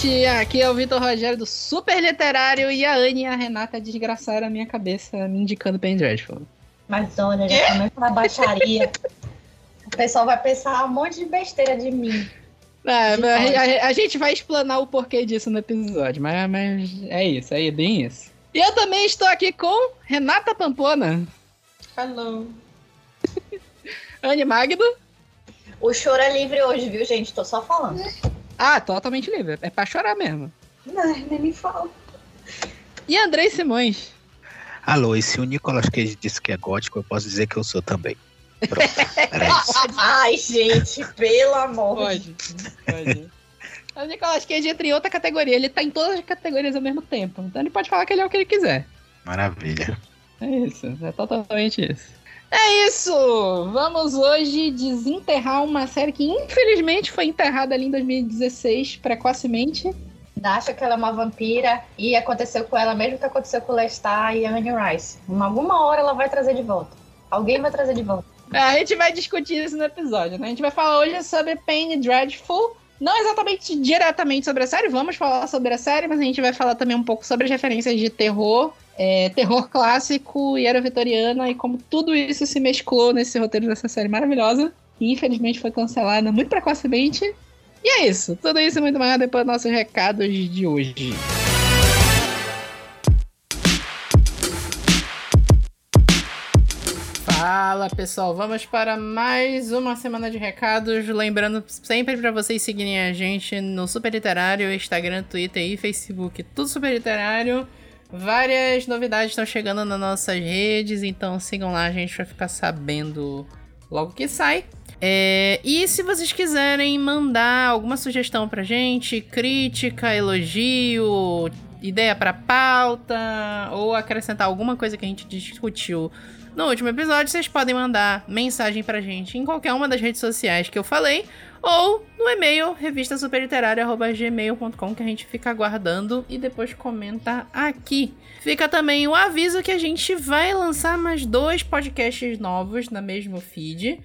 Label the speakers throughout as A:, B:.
A: gente, aqui é o Vitor Rogério do Super Literário e a Anne e a Renata desgraçaram a minha cabeça me indicando Penny Dreadful.
B: Mas olha, já começa uma baixaria. o pessoal vai pensar um monte de besteira de mim.
A: É, a, a, a, gente vai explanar o porquê disso no episódio, mas, mas é isso, é bem isso. E eu também estou aqui com Renata Pampona.
C: Hello.
A: Anne Magno.
B: O choro é livre hoje, viu, gente? Tô só falando.
A: Ah, totalmente livre. É pra chorar mesmo.
B: Não, nem me fala.
A: E Andrei Simões.
D: Alô, e se o Nicolas Cage disse que é gótico, eu posso dizer que eu sou também.
B: Pronto, Ai, gente, pelo amor.
A: Pode, pode. O Nicolas Cage entra em outra categoria. Ele tá em todas as categorias ao mesmo tempo. Então ele pode falar que ele é o que ele quiser.
D: Maravilha.
A: É isso, é totalmente isso. É isso! Vamos hoje desenterrar uma série que infelizmente foi enterrada ali em 2016, precocemente.
B: Acha que ela é uma vampira e aconteceu com ela mesmo que aconteceu com Lestat e a Anne Rice. Em alguma hora ela vai trazer de volta. Alguém vai trazer de volta.
A: É, a gente vai discutir isso no episódio, né? A gente vai falar hoje sobre Pain Dreadful. Não exatamente diretamente sobre a série, vamos falar sobre a série, mas a gente vai falar também um pouco sobre as referências de terror é, terror clássico e era vitoriana, e como tudo isso se mesclou nesse roteiro dessa série maravilhosa, e infelizmente foi cancelada muito precocemente. E é isso, tudo isso e muito mais depois dos nossos recados de hoje. Fala pessoal, vamos para mais uma semana de recados. Lembrando sempre para vocês seguirem a gente no Super Literário, Instagram, Twitter e Facebook, tudo Super Literário. Várias novidades estão chegando nas nossas redes, então sigam lá, a gente vai ficar sabendo logo que sai. É, e se vocês quiserem mandar alguma sugestão pra gente, crítica, elogio, ideia para pauta, ou acrescentar alguma coisa que a gente discutiu no último episódio, vocês podem mandar mensagem pra gente em qualquer uma das redes sociais que eu falei, ou no e-mail revistasuperliterária.gmail.com que a gente fica aguardando e depois comenta aqui. Fica também o aviso que a gente vai lançar mais dois podcasts novos na mesmo feed.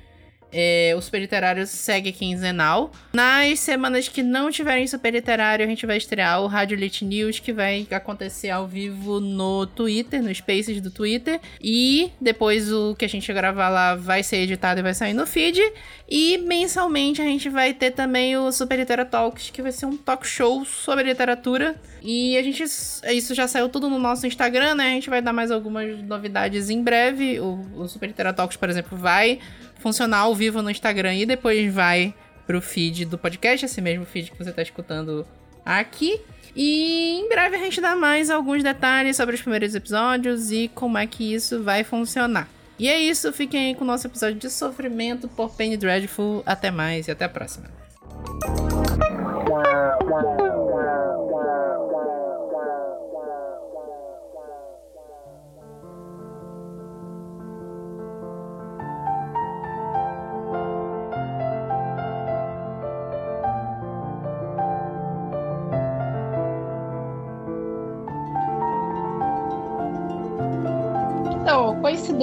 A: É, o Super Literário segue quinzenal. Nas semanas que não tiverem Super Literário, a gente vai estrear o Rádio Lit News, que vai acontecer ao vivo no Twitter, no Spaces do Twitter. E depois o que a gente gravar lá vai ser editado e vai sair no feed. E mensalmente a gente vai ter também o Super Literatura Talks, que vai ser um talk show sobre literatura. E a gente. Isso já saiu tudo no nosso Instagram, né? A gente vai dar mais algumas novidades em breve. O, o Super Literatura Talks, por exemplo, vai funcionar ao vivo no Instagram e depois vai pro feed do podcast, esse mesmo feed que você tá escutando aqui. E em breve a gente dá mais alguns detalhes sobre os primeiros episódios e como é que isso vai funcionar. E é isso, fiquem aí com o nosso episódio de sofrimento por Penny Dreadful. Até mais e até a próxima.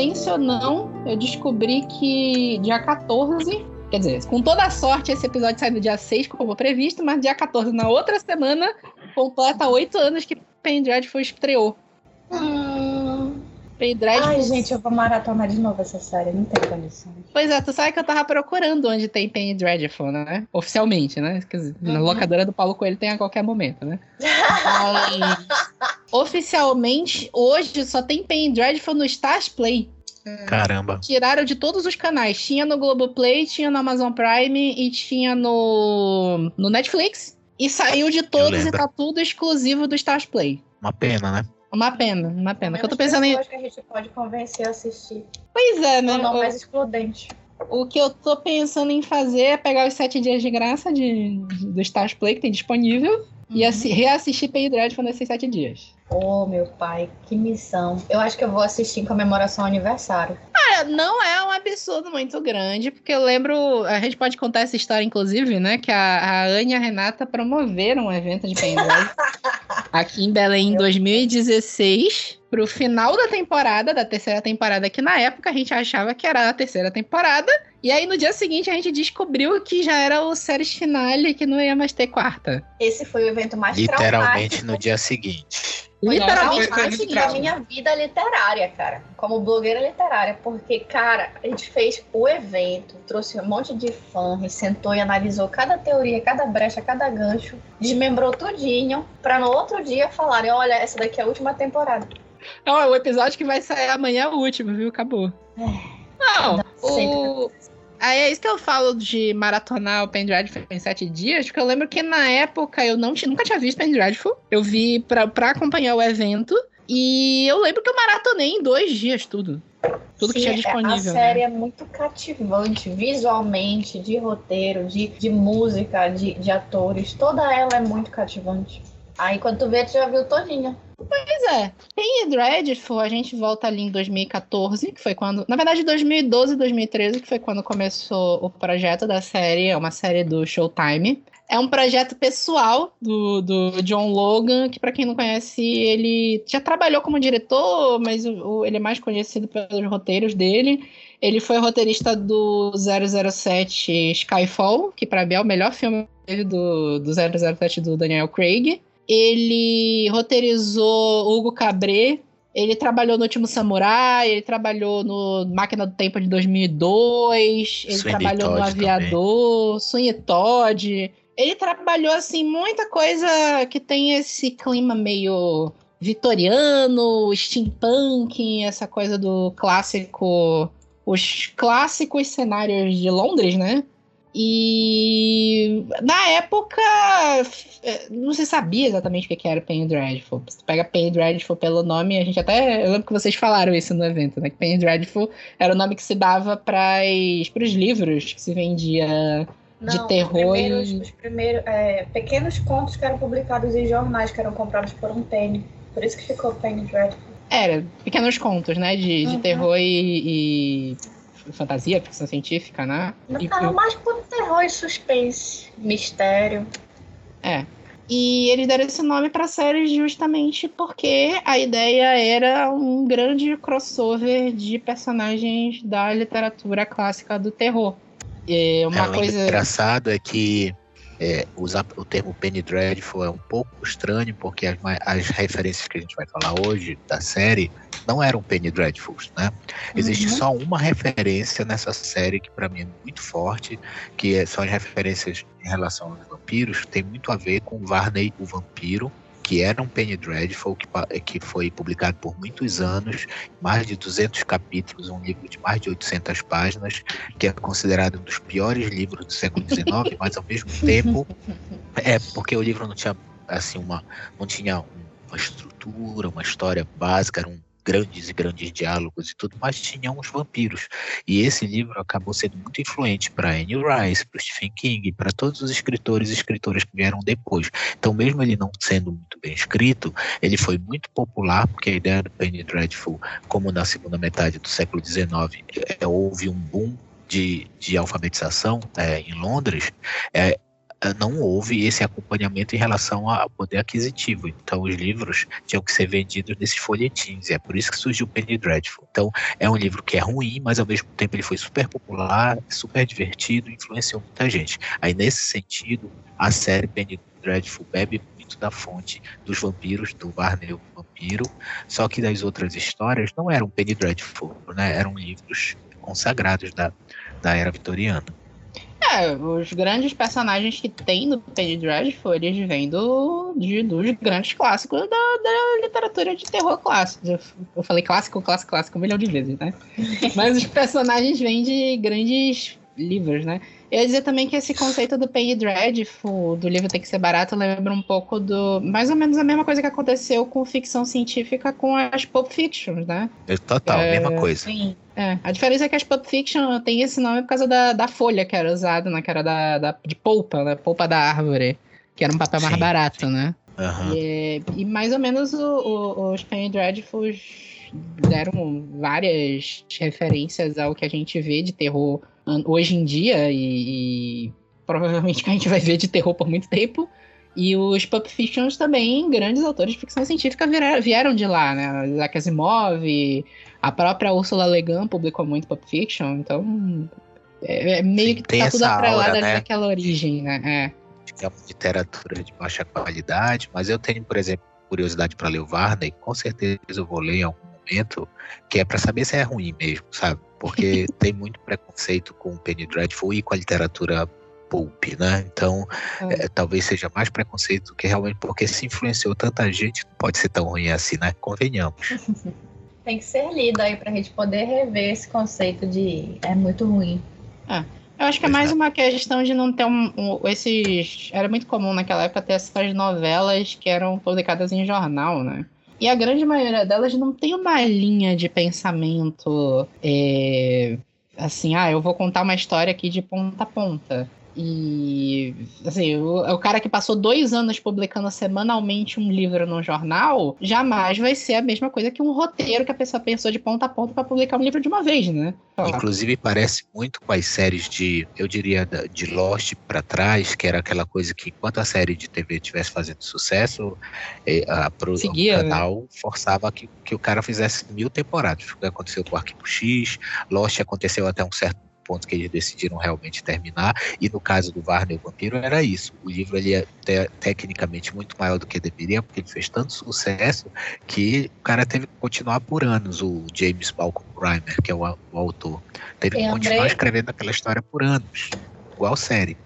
A: Coincidência ou não, eu descobri que dia 14, quer dizer, com toda a sorte, esse episódio sai no dia 6, como previsto, mas dia 14, na outra semana, completa oito anos que Pendrive foi estreou.
B: Hum. Pendrive. Ai, gente, eu vou maratonar de novo essa série, não tem condições.
A: Pois é, tu sabe que eu tava procurando onde tem Dreadful, né? Oficialmente, né? Dizer, uhum. na locadora do Paulo Coelho tem a qualquer momento, né? oficialmente, hoje só tem Dreadful no Stars Play.
D: Caramba.
A: Tiraram de todos os canais. Tinha no Globoplay, tinha no Amazon Prime e tinha no, no Netflix. E saiu de todos e tá tudo exclusivo do Stars Play.
D: Uma pena, né?
A: Uma pena, uma pena. Que eu tô pensando em.
B: Acho que a gente pode convencer a assistir.
A: Pois é, né?
B: Ou não mais excludente.
A: O que eu tô pensando em fazer é pegar os sete dias de graça de, do Stars Play que tem disponível uhum. e reassistir Pay Dreadful nesses sete dias.
B: Oh, meu pai, que missão. Eu acho que eu vou assistir em comemoração ao aniversário.
A: Ah, não é um absurdo muito grande, porque eu lembro, a gente pode contar essa história, inclusive, né? Que a, a Anne e a Renata promoveram um evento de pendrive aqui em Belém em 2016. pro final da temporada, da terceira temporada, que na época a gente achava que era a terceira temporada. E aí no dia seguinte a gente descobriu que já era o séries finale, que não ia mais ter quarta.
B: Esse foi o evento mais
D: Literalmente
B: traumático.
D: no dia seguinte.
A: Literalmente
B: mais
C: muito
B: da minha vida literária, cara. Como blogueira literária. Porque, cara, a gente fez o evento, trouxe um monte de fã, sentou e analisou cada teoria, cada brecha, cada gancho, desmembrou tudinho, pra no outro dia falarem, olha, essa daqui é a última temporada.
A: Não, é o episódio que vai sair amanhã é o último, viu? Acabou. Não, o... Aí é isso que eu falo de maratonar o Dreadful em sete dias, porque eu lembro que na época eu não tinha, nunca tinha visto Dreadful. Eu vi pra, pra acompanhar o evento. E eu lembro que eu maratonei em dois dias tudo. Tudo que
B: Sim,
A: tinha
B: é-
A: disponível.
B: A
A: né?
B: série é muito cativante, visualmente, de roteiro, de, de música, de, de atores. Toda ela é muito cativante. Aí quando tu vê, tu já viu todinha.
A: Pois é. Penny Dreadful, a gente volta ali em 2014, que foi quando. Na verdade, 2012 e 2013, que foi quando começou o projeto da série. É uma série do Showtime. É um projeto pessoal do, do John Logan, que, pra quem não conhece, ele já trabalhou como diretor, mas o- o- ele é mais conhecido pelos roteiros dele. Ele foi roteirista do 007 Skyfall, que pra mim é o melhor filme do, do 007 do Daniel Craig. Ele roteirizou Hugo Cabret. Ele trabalhou no Último Samurai, ele trabalhou no Máquina do Tempo de 2002, ele
D: Sweeney
A: trabalhou no
D: Todd
A: Aviador, Sweeney Todd. Ele trabalhou, assim, muita coisa que tem esse clima meio vitoriano, steampunk, essa coisa do clássico... Os clássicos cenários de Londres, né? E na época eh, não se sabia exatamente o que que era Penny Dreadful. Você pega Penny Dreadful pelo nome, a gente até. Eu lembro que vocês falaram isso no evento, né? Que Penny Dreadful era o nome que se dava para os livros que se vendia. De
B: Não,
A: terror
B: Os primeiros,
A: e-
B: os primeiros é, pequenos contos que eram publicados em jornais, que eram comprados por um penny. Por isso que ficou Penny Dreadful.
A: Era pequenos contos, né? De, de
B: Uhum.
A: terror e, e fantasia, ficção científica, né? E-
B: Não, mais por terror e suspense, mistério.
A: É. E eles deram esse nome pra série justamente porque a ideia era um grande crossover de personagens da literatura clássica do terror. É uma
D: É, o
A: coisa.
D: engraçado é que é, usar o termo Penny Dreadful é um pouco estranho, porque as, as referências que a gente vai falar hoje da série não eram Penny Dreadfuls, né? Existe
B: Uhum.
D: só uma referência nessa série que pra mim é muito forte, que é- são as referências em relação aos vampiros, tem muito a ver com Varney o Vampiro, que era um Penny Dreadful, que, que foi publicado por muitos anos, mais de 200 capítulos, um livro de mais de 800 páginas, que é considerado um dos piores livros do século XIX, mas ao mesmo tempo é porque o livro não tinha assim uma não tinha uma estrutura, uma história básica, eram grandes e grandes diálogos e tudo, mas tinha uns vampiros. E esse livro acabou sendo muito influente para Anne Rice, para Stephen King, para todos os escritores e escritoras que vieram depois. Então, mesmo ele não sendo muito bem escrito, ele foi muito popular, porque a ideia do Penny Dreadful, como na segunda metade do século XIX, é, houve um boom de, de alfabetização é, em Londres, é, é, não houve esse acompanhamento em relação ao poder aquisitivo. Então, os livros tinham que ser vendidos nesses folhetins, e é por isso que surgiu o Penny Dreadful. Então, é um livro que é ruim, mas ao mesmo tempo ele foi super popular, super divertido, influenciou muita gente. Aí, nesse sentido, a série Penny Dreadful bebe muito da fonte dos vampiros, do Barney o Vampiro, só que das outras histórias não eram Penny Dreadful, né? Eram livros consagrados da, da era vitoriana.
A: É, os grandes personagens que tem no Penny Dreadful, eles vêm do, de- dos grandes clássicos da, da literatura de terror clássico. Eu, eu falei clássico, clássico, clássico um milhão de vezes, né? Mas os personagens vêm de grandes livros, né? Eu ia dizer também que esse conceito do Penny Dreadful, do livro tem que ser barato, lembra um pouco do... Mais ou menos a mesma coisa que aconteceu com ficção científica com as Pulp Fictions, né?
D: É Total,
A: É,
D: mesma coisa.
B: Sim.
A: É, a diferença é que as Pulp Fiction tem esse nome por causa da, da folha que era usada, né? Que era da, da- de polpa, né? Polpa da árvore. Que era um papel mais
D: Sim,
A: barato,
D: sim.
A: né?
D: Aham.
A: E, e mais ou menos o- o- os Penny Dreadfuls deram várias referências ao que a gente vê de terror hoje em dia e, e provavelmente que a gente vai ver de terror por muito tempo. E os Pulp Fictions também, grandes autores de ficção científica, vieram de lá, né? Isaac Asimov, a própria Ursula Le Guin publicou muito Pulp Fiction, então é, é meio Sim, que tá tudo atrelado né? daquela origem, né? É.
D: Que é uma literatura de baixa qualidade, mas eu tenho, por exemplo, curiosidade para ler o Varney, com certeza eu vou ler em algum momento, que é para saber se é ruim mesmo, sabe? Porque tem muito preconceito com o Penny Dreadful e com a literatura pulp, né? Então, é. É, talvez seja mais preconceito do que realmente porque se influenciou tanta gente, não pode ser tão ruim assim, né? Convenhamos.
B: Tem que ser lido aí pra gente poder rever esse conceito de é muito ruim.
A: Ah, eu acho que é mais uma questão de não ter um, um, esses. Era muito comum naquela época ter essas novelas que eram publicadas em jornal, né? E a grande maioria delas não tem uma linha de pensamento é, assim, ah, eu vou contar uma história aqui de ponta a ponta. E, assim, o, o, cara que passou dois anos publicando semanalmente um livro no jornal, jamais vai ser a mesma coisa que um roteiro que a pessoa pensou de ponta a ponta para publicar um livro de uma vez, né?
D: Inclusive, parece muito com as séries de, eu diria, de Lost para trás, que era aquela coisa que enquanto a série de TV estivesse fazendo sucesso, eh, a, pro, Seguia, o né? canal né? forçava que, que o cara fizesse mil temporadas. O que aconteceu com o Arquivo X, Lost aconteceu até um certo ponto que eles decidiram realmente terminar. E no caso do Varney o Vampiro era isso. O livro ele é te tecnicamente muito maior do que deveria, porque ele fez tanto sucesso que o cara teve que continuar por anos, o James Malcolm Grimer, que é o, o autor. Teve que continuar escrevendo aquela história por anos, igual série.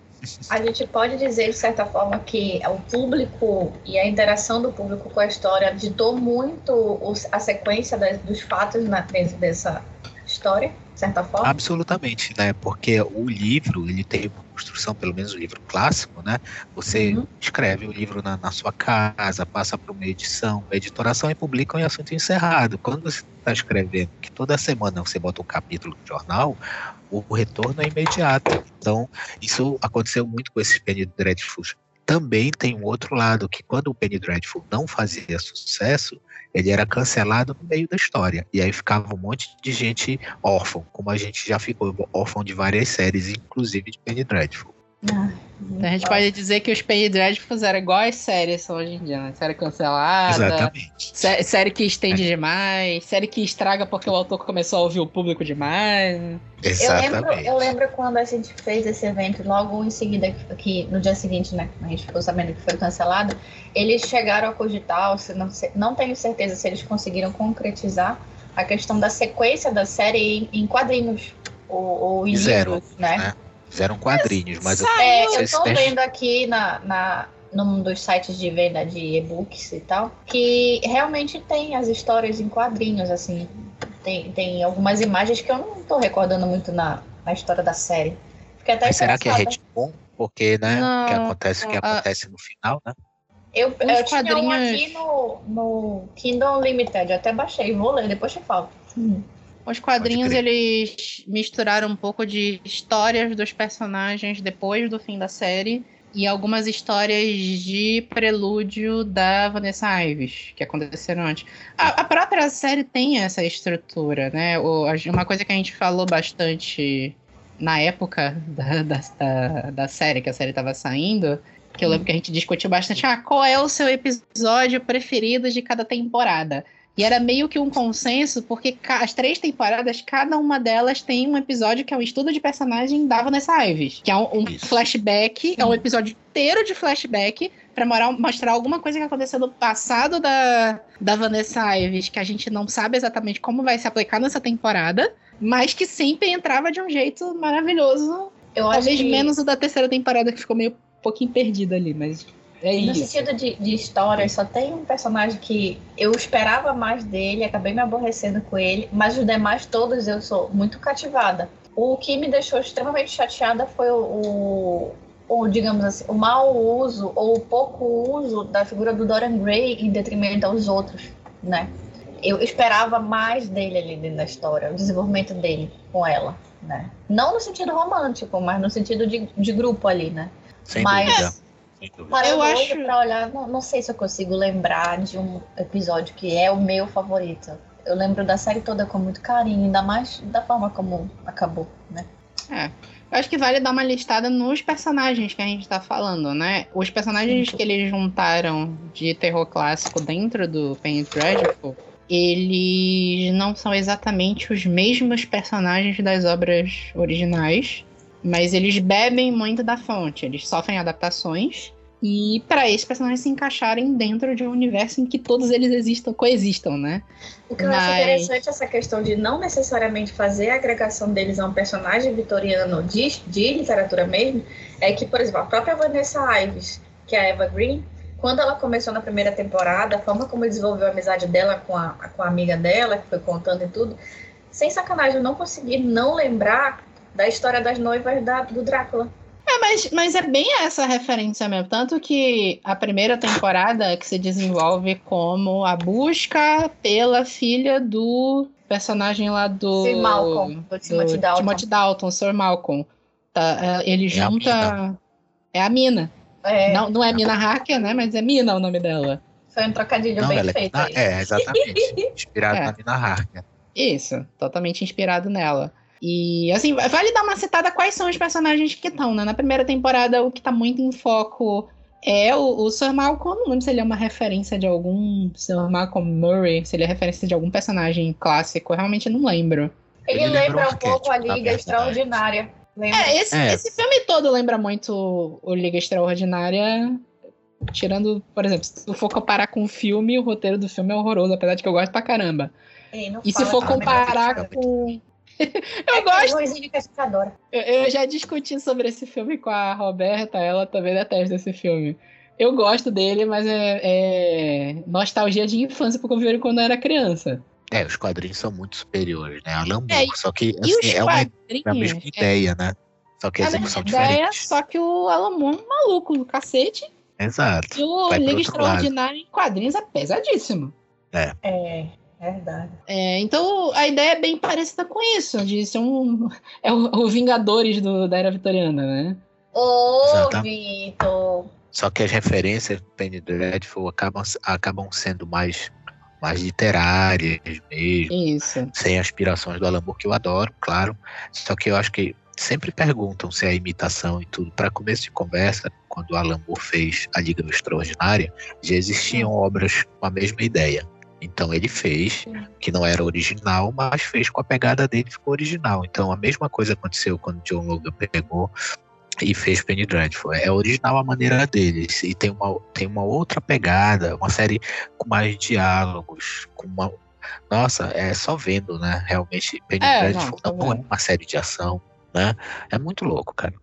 B: A gente pode dizer, de certa forma, que o público e a interação do público com a história ditou muito a sequência dos fatos dentro dessa história? De certa forma?
D: Absolutamente, né? Porque o livro, ele tem uma construção, pelo menos o livro clássico, né? Você uhum. escreve o livro na, na, sua casa, passa por uma edição, uma editoração e publica em assunto encerrado. Quando você está escrevendo, que toda semana você bota um capítulo no jornal, o retorno é imediato. Então, isso aconteceu muito com esse Penny Dreadful. Também tem um outro lado, que quando o Penny Dreadful não fazia sucesso, ele era cancelado no meio da história. E aí ficava um monte de gente órfã, como a gente já ficou órfão de várias séries, inclusive de Penny Dreadful.
A: Ah, então a gente pode dizer que os Penny Dreadfuls eram igual as séries são hoje em dia, né? Série cancelada. Exatamente. Sé série que estende é. demais, série que estraga porque o autor começou a ouvir o público demais.
B: Exatamente. Eu lembro, eu lembro quando a gente fez esse evento, logo em seguida, que no dia seguinte, né? A gente ficou sabendo que foi cancelado. Eles chegaram a cogitar, não, não tenho certeza se eles conseguiram concretizar a questão da sequência da série em, quadrinhos ou, ou em
D: Zero, livros, né? né? Fizeram quadrinhos, mas
B: eu, é, eu tô vendo aqui na, na, num dos sites de venda de e-books e tal, que realmente tem as histórias em quadrinhos, assim. Tem, tem algumas imagens que eu não tô recordando muito na, na história da série.
D: até mas será que é retcon? Porque, né, não, que acontece o que acontece no final, né?
B: Eu, eu quadrinhos... tinha um aqui no, no Kindle Limited, eu até baixei, vou ler, depois te falo. Hum.
A: Os quadrinhos eles misturaram um pouco de histórias dos personagens depois do fim da série e algumas histórias de prelúdio da Vanessa Ives, que aconteceram antes. A, a própria série tem essa estrutura, né? O, uma coisa que a gente falou bastante na época da, da, da, da série, que a série estava saindo, que eu lembro que a gente discutiu bastante, ah, qual é o seu episódio preferido de cada temporada? E era meio que um consenso, porque as três temporadas, cada uma delas tem um episódio que é um estudo de personagem da Vanessa Ives. Que é um, um flashback, Sim. é um episódio inteiro de flashback para mostrar alguma coisa que aconteceu no passado da, da Vanessa Ives, que a gente não sabe exatamente como vai se aplicar nessa temporada, mas que sempre entrava de um jeito maravilhoso. Eu Talvez que... menos o da terceira temporada, que ficou meio um pouquinho perdido ali, mas é
B: no isso. sentido de, de história, só tem um personagem que eu esperava mais dele, acabei me aborrecendo com ele, mas os demais todos eu sou muito cativada. O que me deixou extremamente chateada foi o, o, o digamos assim, o mau uso ou o pouco uso da figura do Dorian Gray em detrimento aos outros, né? Eu esperava mais dele ali dentro da história, o desenvolvimento dele com ela, né? Não no sentido romântico, mas no sentido de, de grupo ali, né?
D: Sem mas, dúvida
B: eu acho. Pra olhar, não, não sei se eu consigo lembrar de um episódio que é o meu favorito. Eu lembro da série toda com muito carinho, ainda mais da forma como acabou, né?
A: É. Eu acho que vale dar uma listada nos personagens que a gente tá falando, né? Os personagens Sim. que eles juntaram de terror clássico dentro do Penny Dreadful, eles não são exatamente os mesmos personagens das obras originais, mas eles bebem muito da fonte, eles sofrem adaptações e para esses personagens se encaixarem dentro de um universo em que todos eles existam, coexistam, né?
B: O que eu Mas... acho interessante essa questão de não necessariamente fazer a agregação deles a um personagem vitoriano de, de literatura mesmo, é que, por exemplo, a própria Vanessa Ives, que é a Eva Green, quando ela começou na primeira temporada, a forma como desenvolveu a amizade dela com a, com a amiga dela, que foi contando e tudo, sem sacanagem, eu não consegui não lembrar da história das noivas da, do Drácula.
A: É, mas, mas é bem essa referência mesmo. Tanto que a primeira temporada que se desenvolve como a busca pela filha do personagem lá do.
B: Sir Malcolm, do, Timothy Dalton.
A: Timothy Dalton, Sir Malcolm. Tá, é, ele é junta. É a Mina. É. Não, não é Mina Hacker, né? Mas é Mina o nome dela.
B: Foi um trocadilho não, bem é feito.
D: É, é, exatamente. inspirado é. na Mina Harker.
A: Isso, totalmente inspirado nela. E, assim, vale dar uma citada quais são os personagens que estão, né? Na primeira temporada, o que tá muito em foco é o, o Sir Malcolm. Não lembro se ele é uma referência de algum Sir Malcolm Murray, se ele é referência de algum personagem clássico. Eu realmente não lembro.
B: Ele, ele lembra um pouco a Liga Extraordinária. Lembra?
A: É esse, é, esse filme todo lembra muito o Liga Extraordinária. Tirando, por exemplo, se tu for comparar com o filme, o roteiro do filme é horroroso, apesar de que eu gosto pra caramba. e se for comparar com, eu é gosto. Eu, eu já discuti sobre esse filme com a Roberta, ela também detesta esse filme. Eu gosto dele, mas é, é nostalgia de infância, porque eu vi ele quando eu era criança.
D: É, os quadrinhos são muito superiores, né? Alan Moore, é, só que assim, é, uma, é a mesma é. ideia, né? Só que a execução diferente. Ideia,
A: só que o Alan Moore é um maluco do cacete.
D: Exato.
A: E o Liga Extraordinário em quadrinhos é pesadíssimo.
B: É. É. Verdade.
A: É, então a ideia é bem parecida com isso, de ser um. É o, o Vingadores do, da era vitoriana, né?
B: Ô, Vitor!
D: Só que as referências do Penny Dreadful acabam, acabam sendo mais, mais literárias mesmo.
A: Isso.
D: Sem aspirações do Alan Moore, que eu adoro, claro. Só que eu acho que sempre perguntam se é imitação e tudo. Para começo de conversa, quando o Alan Moore fez A Liga Extraordinária, já existiam obras com a mesma ideia. Então ele fez, que não era original, mas fez com a pegada dele ficou original. Então a mesma coisa aconteceu quando John Logan pegou e fez Penny Dreadful. É original a maneira deles e tem uma, tem uma outra pegada, uma série com mais diálogos, com uma nossa, é só vendo, né? Realmente Penny é, Dreadful não, não é uma série de ação, né? É muito louco, cara.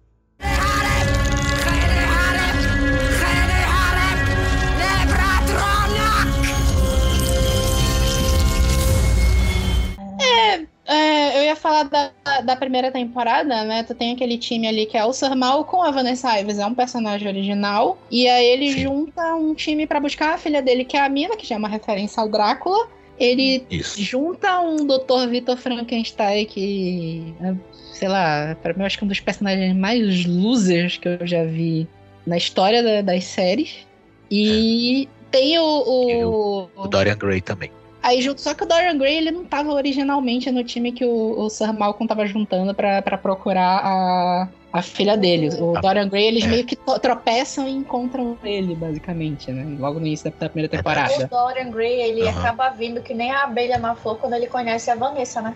A: Ia falar da, da primeira temporada, né? Tu tem aquele time ali que é o Sir com a Vanessa Ives, é um personagem original. E aí ele Sim. junta um time para buscar a filha dele, que é a Mina, que já é uma referência ao Drácula. Ele Isso. junta um Dr. Victor Frankenstein, que, é, sei lá, pra mim eu acho que é um dos personagens mais losers que eu já vi na história da, das séries. E é. tem o, o,
D: o Dorian Gray também.
A: Aí junto, só que o Dorian Gray ele não estava originalmente no time que o, o Sir Malcolm estava juntando para procurar a, a filha dele. O ah, Dorian Gray, eles é. meio que tropeçam e encontram ele, basicamente, né? Logo no início da primeira temporada.
B: O Dorian Gray, ele uhum. acaba vindo que nem a abelha na flor quando ele conhece a Vanessa, né?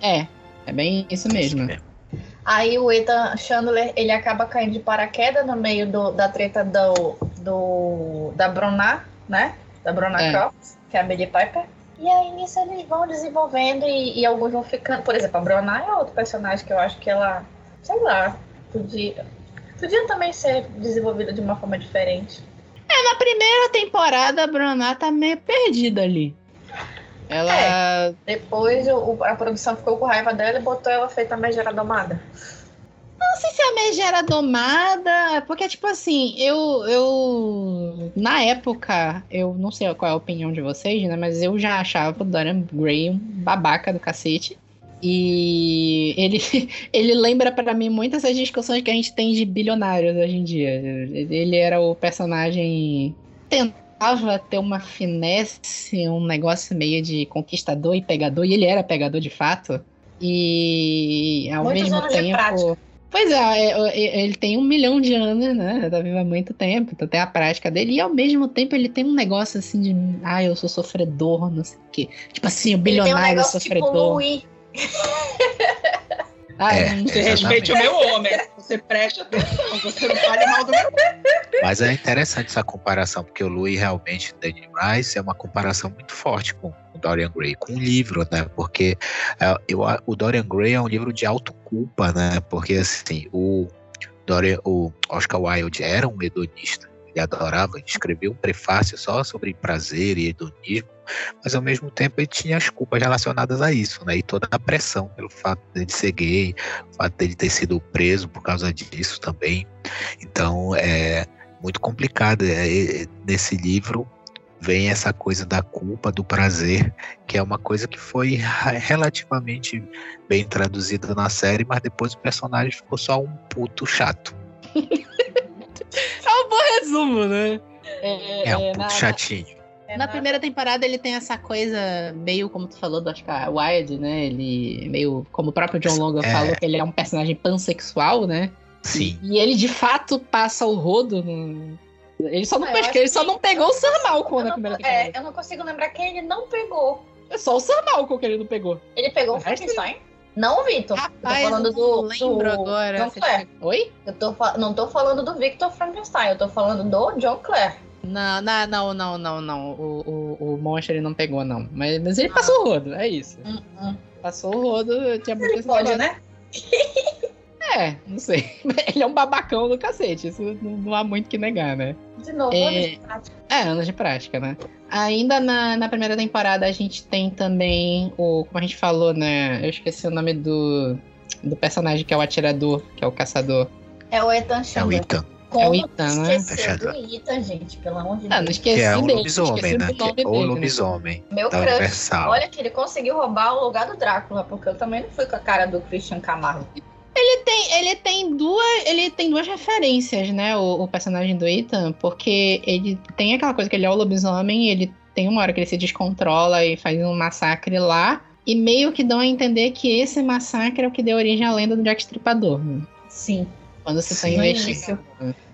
A: É, é bem isso mesmo.
B: Aí o Ethan Chandler, ele acaba caindo de paraquedas no meio do, da treta do, do, da Bruna, né? Da Bruna é. Croft que é a Billie Piper. E aí nisso eles vão desenvolvendo e, e, alguns vão ficando. Por exemplo, a Bruna é outro personagem que eu acho que ela, sei lá, podia, podia também ser desenvolvida de uma forma diferente.
A: É, na primeira temporada a Bruna tá meio perdida ali. Ela. É,
B: depois o, a produção ficou com raiva dela e botou ela feita megera domada.
A: Não sei se a megera domada, porque, tipo assim, eu, eu. Na época, eu não sei qual é a opinião de vocês, né? Mas eu já achava o Dorian Gray um babaca do cacete. E ele, ele lembra para mim muitas das discussões que a gente tem de bilionários hoje em dia. Ele era o personagem. Tentava ter uma finesse, um negócio meio de conquistador e pegador, e ele era pegador de fato. E ao
B: Muitos
A: mesmo tempo. Pois é, é, é, ele tem um milhão de anos, né? Tá vivo há muito tempo, então tem a prática dele. E ao mesmo tempo ele tem um negócio assim de. Ah, eu sou sofredor, não sei o quê. Tipo assim, o
B: Ele tem um
A: bilionário
B: negócio tipo
A: Ah,
D: É,
C: Você
A: sei.
C: respeite o meu homem. Você preste atenção. Você não fale mal do meu
D: Mas é interessante essa comparação, porque o Louis realmente, Danny Rice, é uma comparação muito forte com o Dorian Gray, com o livro, né? Porque é, eu, o Dorian Gray é um livro de autoculpa, né? Porque, assim, o, Dorian, o Oscar Wilde era um hedonista. Ele adorava, escreveu um prefácio só sobre prazer e hedonismo, mas ao mesmo tempo ele tinha as culpas relacionadas a isso, né? E toda a pressão pelo fato dele ser gay, o fato dele ter sido preso por causa disso também. Então é muito complicado. É, é, nesse livro vem essa coisa da culpa, do prazer, que é uma coisa que foi relativamente bem traduzida na série, mas depois o personagem ficou só um puto chato.
A: É um bom resumo, né?
D: É, um puto
A: na,
D: chatinho.
B: É
A: na primeira temporada ele tem essa coisa meio, como tu falou, do Oscar Wilde, né? Ele meio, como o próprio John Logan
D: É.
A: falou, que ele é um personagem pansexual, né?
D: Sim.
A: E ele de fato passa o rodo no. Ele só não,
B: Ah, eu
A: pesca-
B: acho
A: ele só
B: que-
A: não pegou o Sam Malcolm
B: Eu
A: na
B: não,
A: primeira temporada.
B: é, eu não consigo lembrar quem ele não pegou.
A: É só o Sam Malcolm que ele não pegou.
B: Ele pegou o Frankenstein? Não o Victor. eu tô
A: Rapaz,
B: falando
A: eu
B: do,
A: não lembro
B: do
A: agora.
B: John Clare.
A: Oi?
B: Eu tô, não tô falando do Victor Frankenstein, eu tô falando do John Clare.
A: Não, não, não, não, não, não. O, o, o monstro ele não pegou, não. Mas, mas ele passou o rodo, é isso.
B: Hum, hum.
A: Passou o rodo, tinha muito
B: Ele pode, né?
A: É, não sei. Ele é um babacão do cacete, isso não, não há muito que negar, né?
B: De novo,
A: É.
B: anos de prática.
A: É, anos de prática, né? Ainda na, na primeira temporada a gente tem também o. Como a gente falou, né? Eu esqueci o nome do, do personagem que é o atirador, que é o caçador.
B: É o Ethan
D: É o
B: Chandler.
D: Ethan.
B: Como
A: É o Ethan, né?
B: esquecer do Ethan, gente, pelo amor de
A: Ah, não
B: Deus.
A: esqueci
D: Que é o
A: dele.
D: lobisomem,
A: esqueci
D: né? Que é o
A: né?
D: lobisomem
B: Meu crush.
D: Universal.
B: Olha que ele conseguiu roubar o lugar do Drácula, porque eu também não fui com a cara do Christian Camargo.
A: Ele tem, ele tem duas, ele tem duas referências, né? O, o personagem do Ethan, porque ele tem aquela coisa que ele é o lobisomem, ele tem uma hora que ele se descontrola e faz um massacre lá, e meio que dão a entender que esse massacre é o que deu origem à lenda do Jack Stripador. Né?
B: Sim.
A: Quando você tá
D: Sim.
A: investigando.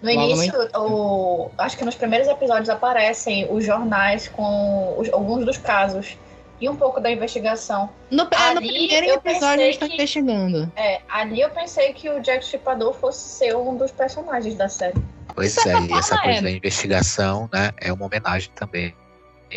B: No início, o, acho que nos primeiros episódios aparecem os jornais com os- alguns dos casos e um pouco da investigação.
A: No, é, no
B: Ali
A: primeiro
B: eu
A: episódio
B: pensei
A: eles estão
B: que-
A: investigando.
B: É, ali eu pensei que o Jack Stripador fosse ser um dos personagens da série.
D: Pois é, e essa
A: forma,
D: coisa
A: é.
D: da investigação né, é uma homenagem também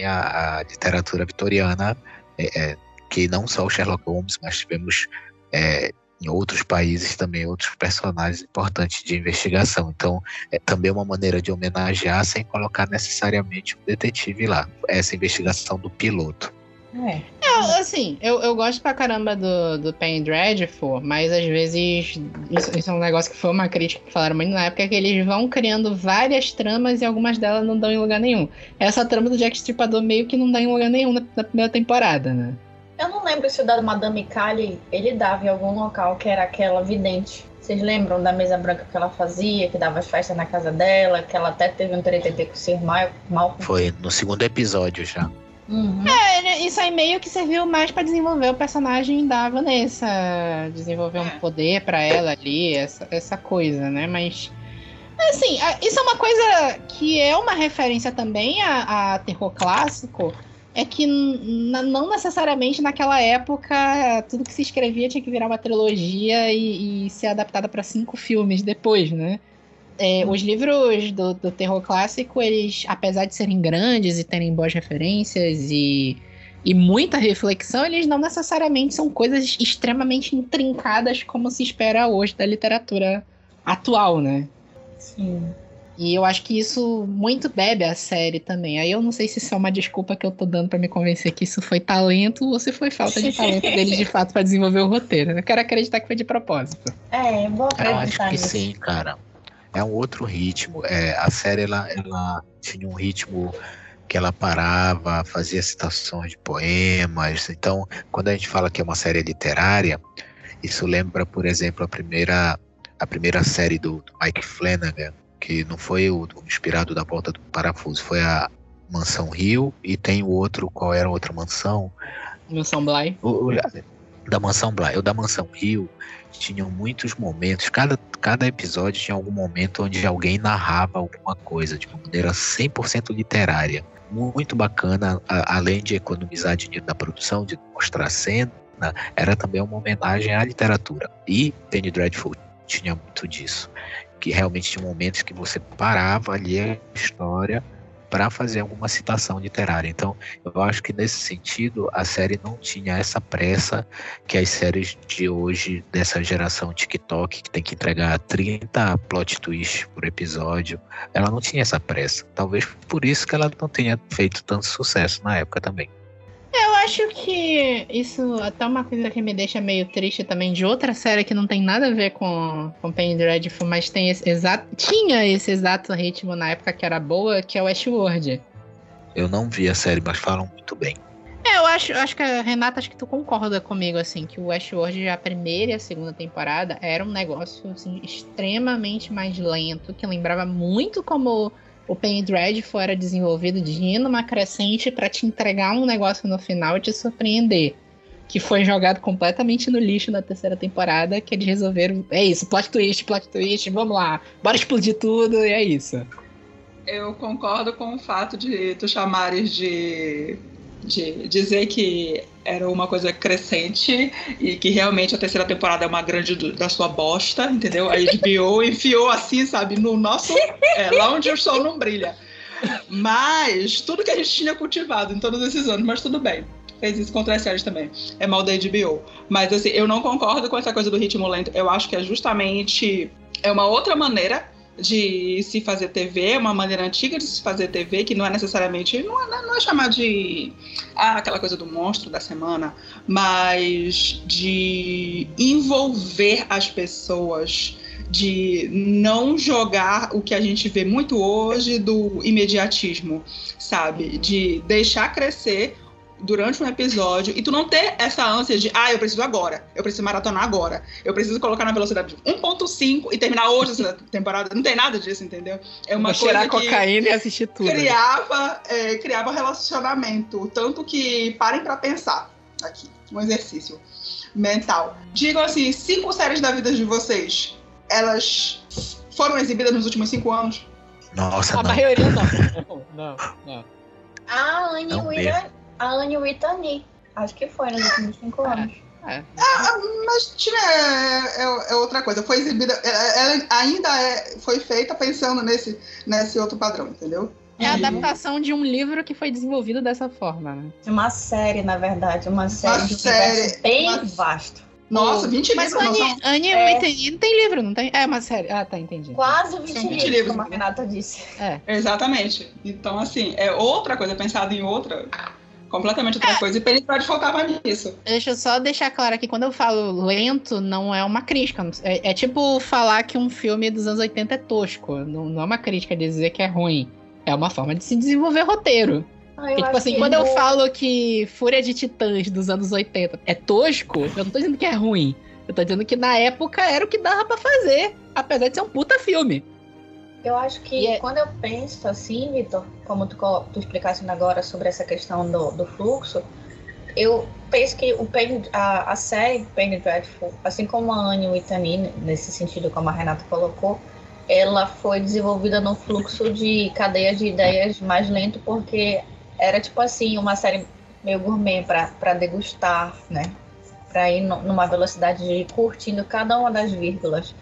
D: à, à literatura vitoriana, é, é, que não só o Sherlock Holmes, mas tivemos é, em outros países também outros personagens importantes de investigação. Então, é também uma maneira de homenagear sem colocar necessariamente um detetive lá. Essa investigação do piloto.
B: É.
A: É, assim, eu, eu gosto pra caramba do, do Penny Dreadful, mas às vezes isso, isso é um negócio que foi uma crítica que falaram muito na época, que eles vão criando várias tramas e algumas delas não dão em lugar nenhum. Essa trama do Jack Stripador meio que não dá em lugar nenhum na, na primeira temporada, né?
B: Eu não lembro se o da Madame Kali ele dava em algum local que era aquela vidente. Vocês lembram da mesa branca que ela fazia, que dava as festas na casa dela, que ela até teve um TTT com o Sir Mal, Malcolm?
D: Foi no segundo episódio já.
B: Uhum.
A: É, isso aí meio que serviu mais pra desenvolver o personagem da Vanessa, desenvolver um
B: É.
A: poder pra ela ali, essa, essa coisa, né? Mas assim, isso é uma coisa que é uma referência também a, a terror clássico, é que não necessariamente naquela época tudo que se escrevia tinha que virar uma trilogia e, e ser adaptada pra cinco filmes depois, né? É, os livros do, do terror clássico, eles, apesar de serem grandes e terem boas referências e, e muita reflexão, eles não necessariamente são coisas extremamente intrincadas como se espera hoje da literatura atual, né?
B: Sim.
A: E eu acho que isso muito bebe a série também. Aí eu não sei se isso é uma desculpa que eu tô dando pra me convencer que isso foi talento ou se foi falta de talento deles de fato pra desenvolver o roteiro. Eu quero acreditar que foi de propósito.
B: É, vou
D: Eu acho que
B: nisso.
D: sim, cara. É um outro ritmo. É, a série ela, ela tinha um ritmo que ela parava, fazia citações de poemas. Então, quando a gente fala que é uma série literária, isso lembra, por exemplo, a primeira a primeira série do, do Mike Flanagan, que não foi o, o inspirado da Volta do Parafuso, foi a Mansão Rio e tem o outro, qual era a outra mansão?
A: Mansão Bly.
D: O- o- da Mansão Bly. O da Mansão Rio tinham muitos momentos, cada, cada episódio tinha algum momento onde alguém narrava alguma coisa de uma maneira 100% literária. Muito bacana, a, além de economizar dinheiro da produção, de mostrar cena, era também uma homenagem à literatura. E Penny Dreadful tinha muito disso, que realmente tinha momentos que você parava ali a história para fazer alguma citação literária. Então, eu acho que nesse sentido a série não tinha essa pressa que as séries de hoje, dessa geração TikTok, que tem que entregar 30 plot twists por episódio, ela não tinha essa pressa. Talvez por isso que ela não tenha feito tanto sucesso na época também.
A: Eu acho que isso até uma coisa que me deixa meio triste também de outra série que não tem nada a ver com, com Penny Dreadful, mas tem esse exato, tinha esse exato ritmo na época que era boa, que é o Westworld.
D: Eu não vi a série, mas falam muito bem.
A: É, eu acho, acho que Renata, acho que tu concorda comigo, assim, que o Westworld, a primeira e a segunda temporada, era um negócio, assim, extremamente mais lento, que lembrava muito como o Penny Dreadful era desenvolvido de ir numa crescente para te entregar um negócio no final e te surpreender. Que foi jogado completamente no lixo na terceira temporada, que eles resolveram. É isso, plot twist, plot twist, vamos lá, bora explodir tudo, e é isso.
C: Eu concordo com o fato de tu chamares de de dizer que era uma coisa crescente e que realmente a terceira temporada é uma grande do, da sua bosta, entendeu? A HBO enfiou assim, sabe, no nosso. É, lá onde o sol não brilha. Mas tudo que a gente tinha cultivado em todos esses anos, mas tudo bem. Fez isso contra as séries também. É mal da HBO. Mas assim, eu não concordo com essa coisa do ritmo lento. Eu acho que é justamente. É uma outra maneira de se fazer TV, é uma maneira antiga de se fazer TV, que não é necessariamente, não é, não é chamar de ah, aquela coisa do monstro da semana, mas de envolver as pessoas, de não jogar o que a gente vê muito hoje do imediatismo, sabe? De deixar crescer durante um episódio e tu não ter essa ânsia de, ah, eu preciso agora, eu preciso maratonar agora, eu preciso colocar na velocidade de 1.5 e terminar hoje essa temporada. Não tem nada disso, entendeu?
A: É uma Vou coisa que cocaína e assistir tudo.
C: Criava, é, criava relacionamento, tanto que parem para pensar aqui, um exercício mental. Digam assim, cinco séries da vida de vocês, elas foram exibidas nos últimos cinco anos?
D: Nossa,
A: A
D: não.
A: maioria não. não, não.
B: A Anne Wira a Anne Whitney. Acho que foi nos últimos cinco anos.
A: É.
C: Ah, mas tinha é, é, é outra coisa. Foi exibida, é, ela ainda é, foi feita pensando nesse, nesse outro padrão, entendeu?
A: É a adaptação de um livro que foi desenvolvido dessa forma, né?
B: De uma série, na verdade. Uma série
C: Uma
B: de um
C: série,
B: bem
C: uma-
B: vasto.
C: Nossa, 20
A: Mas
C: livros não
A: Anne,
C: são.
A: Anne
B: É.
A: Whitney não tem livro, não tem? É uma série. Ah, tá, entendi.
B: Quase 20,
C: São 20
B: livros,
C: livros,
B: como a
C: né?
B: Renata disse.
A: É.
C: Exatamente. Então, assim, é outra coisa, pensado em outra, completamente outra coisa. E Penitente faltava nisso.
A: Deixa eu só deixar claro aqui, quando eu falo lento, não é uma crítica. É, é tipo falar que um filme dos anos 80 é tosco. Não, não é uma crítica dizer que é ruim. É uma forma de se desenvolver roteiro.
B: Ah,
A: tipo assim, quando eu falo que Fúria de Titãs dos anos 80 é tosco, eu não tô dizendo que é ruim. Eu tô dizendo que na época era o que dava pra fazer. Apesar de ser um puta filme.
B: Eu acho que
A: é-
B: quando eu penso assim, Vitor, como tu, tu explicasse agora sobre essa questão do, do fluxo, eu penso que o Penny, a, a série Penny Dreadful, assim como a Anne Whitney, nesse sentido como a Renata colocou, ela foi desenvolvida num fluxo de cadeia de ideias mais lento, porque era tipo assim, uma série meio gourmet para degustar, né? Para ir no- numa velocidade de ir curtindo cada uma das vírgulas.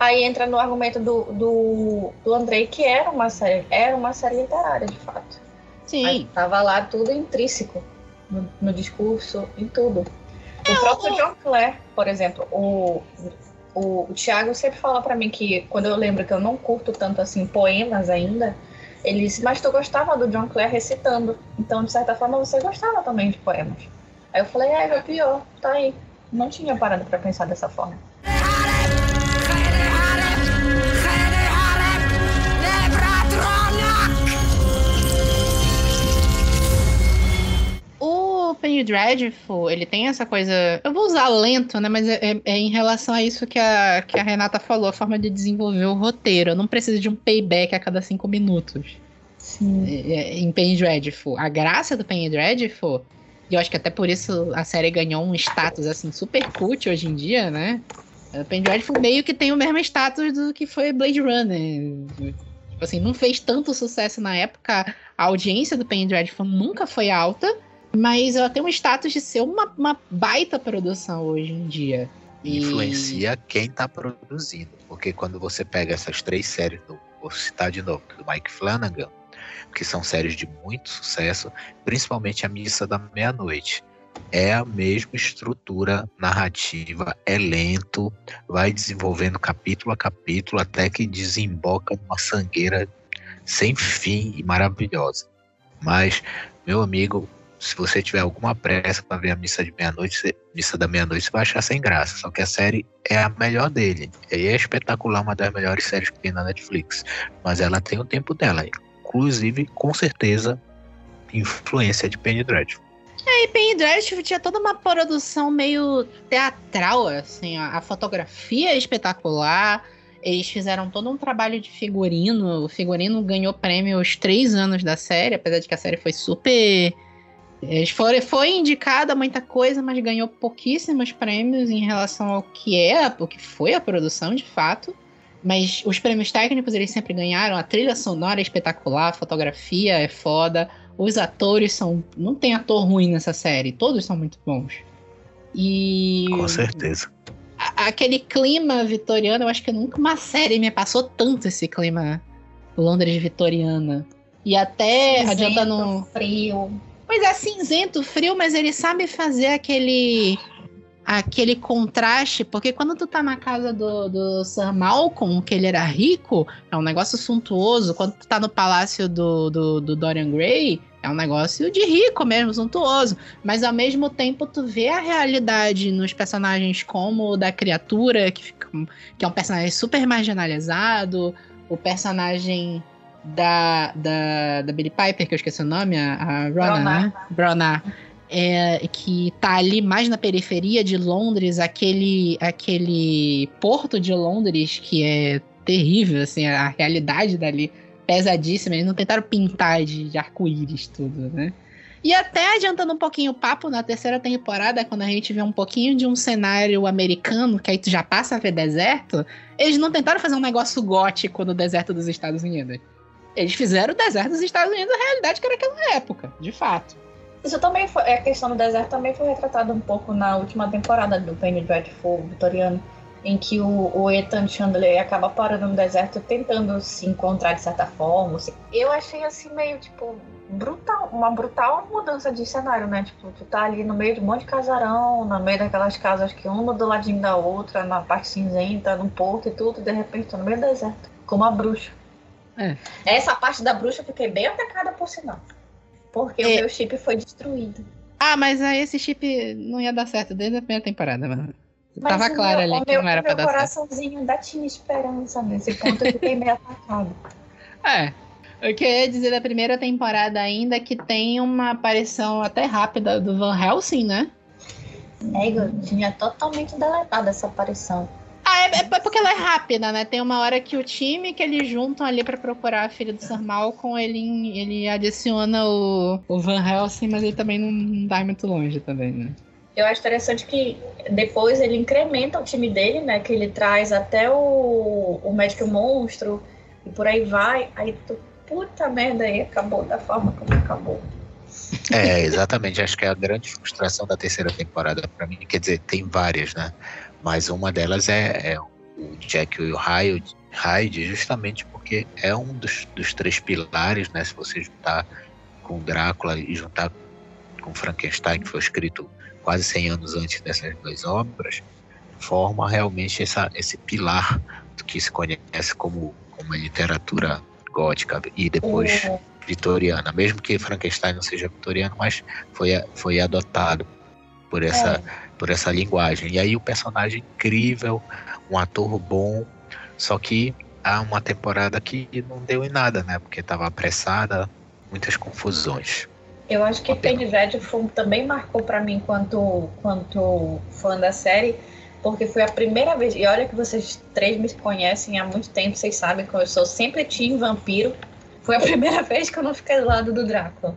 B: Aí entra no argumento do, do, do Andrei, que era uma série, era uma série literária, de fato. Aí
A: Sim.
B: tava lá tudo intrínseco no, no discurso, em tudo. O próprio John Clare, por exemplo, o, o, o Thiago sempre fala pra mim que quando eu lembro que eu não curto tanto assim poemas ainda, ele disse, mas tu gostava do John Clare recitando. Então, de certa forma, você gostava também de poemas. Aí eu falei, é, é pior, tá aí. Não tinha parado pra pensar dessa forma.
A: Penny Dreadful, ele tem essa coisa. Eu vou usar lento, né? Mas é, é- é em relação a isso que a, que a Renata falou, a forma de desenvolver o roteiro. Eu não preciso de um payback a cada cinco minutos.
B: Sim.
A: É, é, em Penny Dreadful. A graça do Penny Dreadful E eu acho que até por isso a série ganhou um status assim super cult hoje em dia, né? O Penny Dreadful meio que tem o mesmo status do que foi Blade Runner. Tipo assim, não fez tanto sucesso na época. A audiência do Penny Dreadful nunca foi alta, mas ela tem um status de ser uma, uma baita produção hoje em dia.
D: E... Influencia quem tá produzindo. Porque quando você pega essas três séries, do, vou citar de novo, do Mike Flanagan, que são séries de muito sucesso, principalmente a Missa da Meia-Noite. É a mesma estrutura narrativa, é lento, vai desenvolvendo capítulo a capítulo até que desemboca numa sangueira sem fim e maravilhosa. Mas, meu amigo, se você tiver alguma pressa para ver a missa de meia-noite, missa da meia-noite, você vai achar sem graça. Só que a série é a melhor dele. E é espetacular, uma das melhores séries que tem na Netflix. Mas ela tem o tempo dela inclusive, com certeza, influência de Penny Dreadful.
A: É, e Penny Dreadful tinha toda uma produção meio teatral, assim, a, a fotografia é espetacular, eles fizeram todo um trabalho de figurino, o figurino ganhou prêmio aos três anos da série, apesar de que a série foi super... Foram, foi indicada muita coisa, mas ganhou pouquíssimos prêmios em relação ao que é, o que foi a produção, de fato. Mas os prêmios técnicos eles sempre ganharam. A trilha sonora é espetacular, a fotografia é foda. Os atores são. Não tem ator ruim nessa série, todos são muito bons. E.
D: Com certeza.
A: A, aquele clima vitoriano, eu acho que nunca uma série me passou tanto esse clima Londres vitoriana. E até
B: cinzento,
A: adianta no.
B: frio.
A: Pois é, cinzento, frio, mas ele sabe fazer aquele aquele contraste, porque quando tu tá na casa do, do Sir Malcolm, que ele era rico, é um negócio suntuoso. Quando tu tá no palácio do, do, do Dorian Gray, é um negócio de rico mesmo, suntuoso. Mas ao mesmo tempo tu vê a realidade nos personagens como o da criatura, que, fica, que é um personagem super marginalizado, o personagem da, da, da Billy Piper, que eu esqueci o nome, a, a Rona, né? Brona é, que tá ali mais na periferia de Londres, aquele, aquele porto de Londres que é terrível, assim, a realidade dali pesadíssima. Eles não tentaram pintar de, de arco-íris tudo, né? E até adiantando um pouquinho o papo, na terceira temporada, quando a gente vê um pouquinho de um cenário americano, que aí tu já passa a ver deserto, eles não tentaram fazer um negócio gótico no deserto dos Estados Unidos. Eles fizeram o deserto dos Estados Unidos a realidade que era aquela época, de fato.
B: Isso também foi. A questão do deserto também foi retratada um pouco na última temporada do Penny Dreadful vitoriano, em que o, o Ethan Chandler acaba parando no deserto tentando se encontrar de certa forma. Assim. Eu achei assim meio tipo brutal, uma brutal mudança de cenário, né? Tipo, tu tá ali no meio de um monte de casarão, no meio daquelas casas que uma do ladinho da outra, na parte cinzenta, no porto e tudo, e de repente tô no meio do deserto, como uma bruxa. É. Essa parte da bruxa eu fiquei bem atacada por sinal. Porque é. o meu chip foi destruído.
A: Ah, mas aí esse chip não ia dar certo desde a primeira temporada, mano. Mas Tava claro ali que meu, não era pra dar certo.
B: Meu coraçãozinho ainda tinha esperança nesse ponto, eu fiquei meio atacado.
A: É. O que eu ia dizer da primeira temporada ainda é que tem uma aparição até rápida do Van Helsing, né?
B: É, eu tinha totalmente deletado essa aparição.
A: Ah, é, é, porque ela é rápida, né? Tem uma hora que o time que eles juntam ali para procurar a filha do Sir Malcolm, ele, ele adiciona o, o Van Helsing, mas ele também não vai muito longe também, né?
B: Eu acho interessante que depois ele incrementa o time dele, né? Que ele traz até o, o médico monstro e por aí vai. Aí tu, puta merda, aí acabou da forma como acabou.
D: É, exatamente. Acho que é a grande frustração da terceira temporada para mim. Quer dizer, tem várias, né? Mas uma delas é, é o Jack e o Hyde, Hyde, justamente porque é um dos, dos três pilares, né? Se você juntar com Drácula e juntar com Frankenstein, que foi escrito quase 100 anos antes dessas duas obras, forma realmente essa, esse pilar do que se conhece como, como a literatura gótica e depois uhum. vitoriana. Mesmo que Frankenstein não seja vitoriano, mas foi, foi adotado por essa, é. Por essa linguagem. E aí o personagem incrível, um ator bom, só que há uma temporada que não deu em nada, né? Porque estava apressada, muitas confusões.
B: Eu acho que Penny Dreadful também marcou para mim quanto, quanto fã da série, porque foi a primeira vez, e olha que vocês três me conhecem há muito tempo, vocês sabem que eu sou sempre team vampiro, foi a primeira vez que eu não fiquei do lado do Drácula.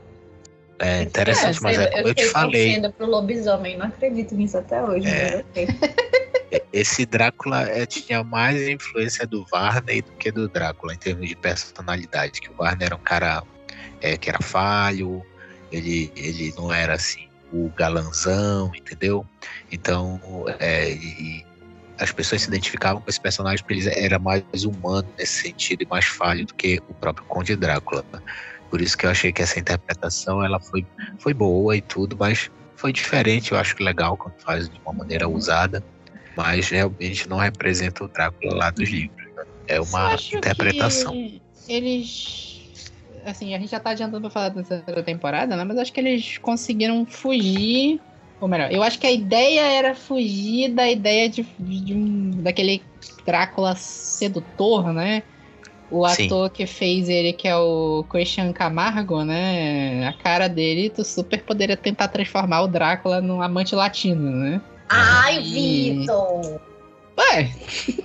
D: É interessante, mas é como eu, te falei.
B: Eu pro lobisomem, não acredito nisso até hoje. É.
D: Esse Drácula é, tinha mais influência do Varney do que do Drácula em termos de personalidade. Que o Varney era um cara é, que era falho, ele, ele não era assim o galanzão, entendeu? Então, é, e, as pessoas se identificavam com esse personagem porque ele era mais humano nesse sentido e mais falho do que o próprio Conde Drácula. Por isso que eu achei que essa interpretação ela foi, foi boa e tudo, mas foi diferente, eu acho legal quando faz de uma maneira usada, mas realmente não representa o Drácula lá dos livros. É uma interpretação.
A: eles assim, a gente já tá adiantando pra falar da terceira temporada, né? Mas acho que eles conseguiram fugir. Ou melhor, eu acho que a ideia era fugir da ideia de, de um, daquele Drácula sedutor, né? O ator Sim. que fez ele, que é o Christian Camargo, né? A cara dele, tu super poderia tentar transformar o Drácula num amante latino, né?
B: Ai, e... Vitor!
A: Ué!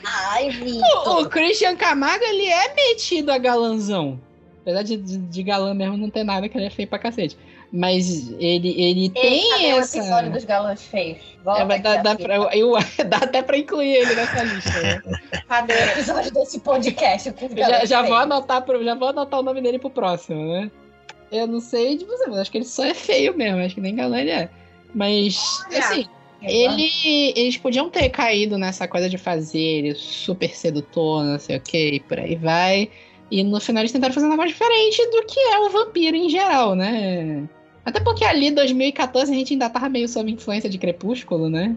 B: Ai, Vitor!
A: O, o Christian Camargo, ele é metido a galanzão. Apesar de, de, de, galã mesmo não ter nada que ele é feio pra cacete. Mas ele, ele tem cadê essa.
B: o episódio dos galãs feios?
A: Volta é, dá, dá, pra, eu, dá até pra incluir ele nessa lista. Né?
B: Cadê o episódio desse podcast?
A: Já, já, vou anotar pro, já vou anotar o nome dele pro próximo, né? Eu não sei de você, mas acho que ele só é feio mesmo. Acho que nem galã ele é. Mas, assim. Ele, eles podiam ter caído nessa coisa de fazer ele super sedutor, não sei o que, e por aí vai. E no final eles tentaram fazer um negócio diferente do que é o vampiro em geral, né? Até porque ali, 2014, a gente ainda tava meio sob influência de Crepúsculo, né?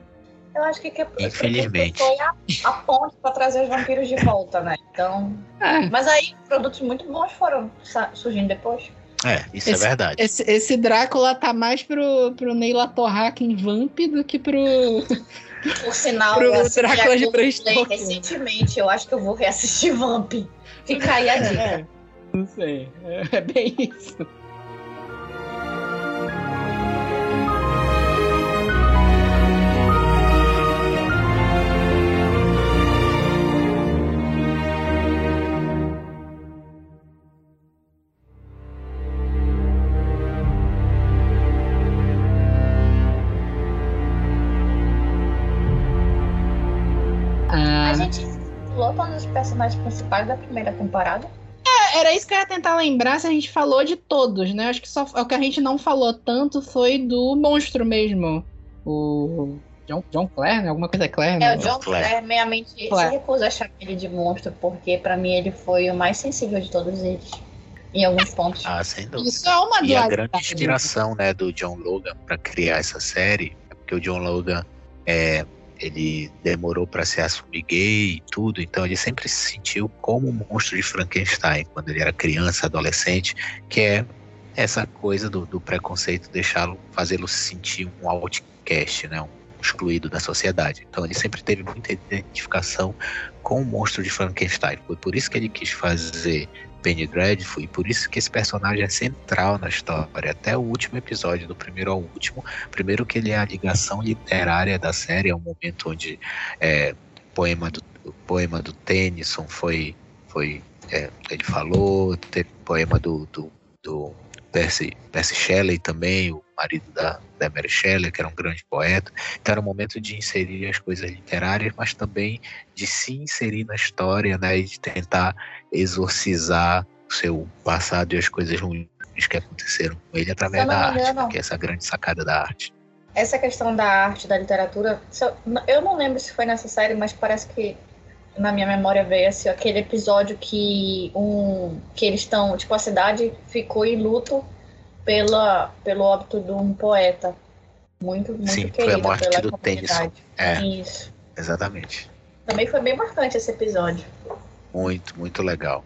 B: Eu acho que Crepúsculo
D: Infelizmente.
B: foi a, a ponte para trazer os vampiros de volta, né? Então. É. Mas aí, produtos muito bons foram surgindo depois.
D: É, isso é
A: esse,
D: é verdade.
A: Esse, esse, Drácula tá mais pro, pro Neila Torraca em Vamp do que pro.
B: Por sinal,
A: pro Drácula de.
B: Recentemente, eu acho que eu vou reassistir Vamp. Fica aí a dica. É,
A: não sei. É, é bem isso.
B: Principais da primeira temporada.
A: É, era isso que eu ia tentar lembrar se a gente falou de todos, né? Acho que só o que a gente não falou tanto foi do monstro mesmo. O John, John Clare, né? Alguma coisa Clare,
B: né? É, o John Clare, Clare meia-mente Clare. se recusa a chamar ele de monstro, porque para mim ele foi o mais sensível de todos eles. Em alguns pontos.
D: Ah, sem dúvida.
A: Isso é uma
D: E a grande inspiração, né, do John Logan para criar essa série, é porque o John Logan é, ele demorou para se assumir gay e tudo, então ele sempre se sentiu como o monstro de Frankenstein quando ele era criança, adolescente, que é essa coisa do, do preconceito deixá-lo, fazê-lo se sentir um outcast, né, um excluído da sociedade. Então ele sempre teve muita identificação com o monstro de Frankenstein. Foi por isso que ele quis fazer Penny Dreadful, e por isso que esse personagem é central na história, até o último episódio, do primeiro ao último. Primeiro que ele é a ligação literária da série, é um momento onde é, poema do, o poema do Tennyson foi, foi é, ele falou, teve poema do, do, do Percy, Percy Shelley também, o marido da, da Mary Shelley, que era um grande poeta. Então era um momento de inserir as coisas literárias, mas também de se inserir na história, né, e de tentar exorcizar o seu passado e as coisas ruins que aconteceram com ele através da arte, né, que é essa grande sacada da arte.
B: Essa questão da arte, da literatura, eu não lembro se foi nessa série, mas parece que na minha memória veio assim, aquele episódio que um que eles estão, tipo, a cidade ficou em luto pela, pelo óbito de um poeta. Muito, muito
D: Sim,
B: querido
D: foi a morte
B: pela
D: do
B: comunidade.
D: É,
B: Isso.
D: Exatamente.
B: Também foi bem marcante esse episódio.
D: Muito, muito legal.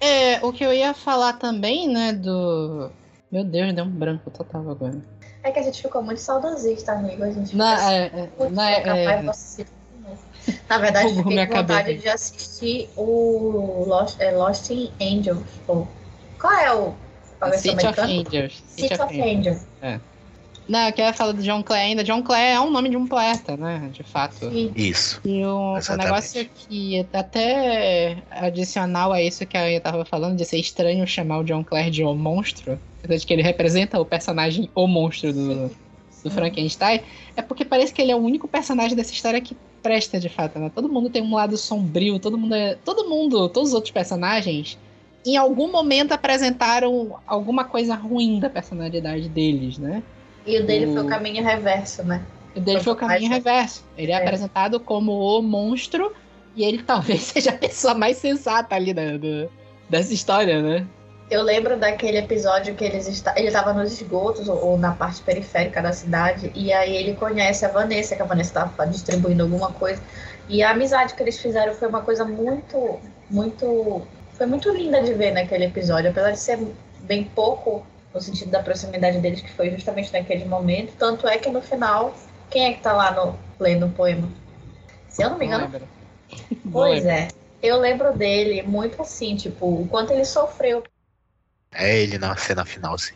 A: É, o que eu ia falar também, né, do. Meu Deus, deu um branco total agora.
B: É que a gente ficou muito saudosista, amigo. A gente
A: na, ficou é, é, na, é,
B: na verdade, eu fiquei com vontade de assistir o Lost, é, Lost in Angels. Qual é o.
A: City of Angels.
B: City, of, Angels. É.
A: Não, eu queria falar do John Clare ainda. John Clare é um nome de um poeta, né? De fato.
D: Isso.
A: E o, o negócio que até adicional a isso que eu tava falando, de ser estranho chamar o John Clare de um monstro, apesar de que ele representa o personagem, o monstro do, do Frankenstein, é porque parece que ele é o único personagem dessa história que presta de fato, né? Todo mundo tem um lado sombrio, todo mundo é. Todo mundo, todos os outros personagens, em algum momento apresentaram alguma coisa ruim da personalidade deles, né?
B: E o dele
A: O-
B: foi o caminho reverso, né?
A: O dele foi o caminho reverso. Ele é,
B: É.
A: apresentado como o monstro e ele talvez seja a pessoa mais sensata ali da, do- dessa história, né?
B: Eu lembro daquele episódio que eles esta... ele estava nos esgotos ou, ou na parte periférica da cidade e aí ele conhece a Vanessa, que a Vanessa estava distribuindo alguma coisa. E a amizade que eles fizeram foi uma coisa muito, muito, foi muito linda de ver naquele episódio, apesar de ser bem pouco no sentido da proximidade deles, que foi justamente naquele momento. Tanto é que no final, quem é que tá lá no lendo o poema? Se eu não me engano.
A: Não
B: pois é. Eu lembro dele muito assim, tipo, o quanto ele sofreu
D: É ele na cena final, sim.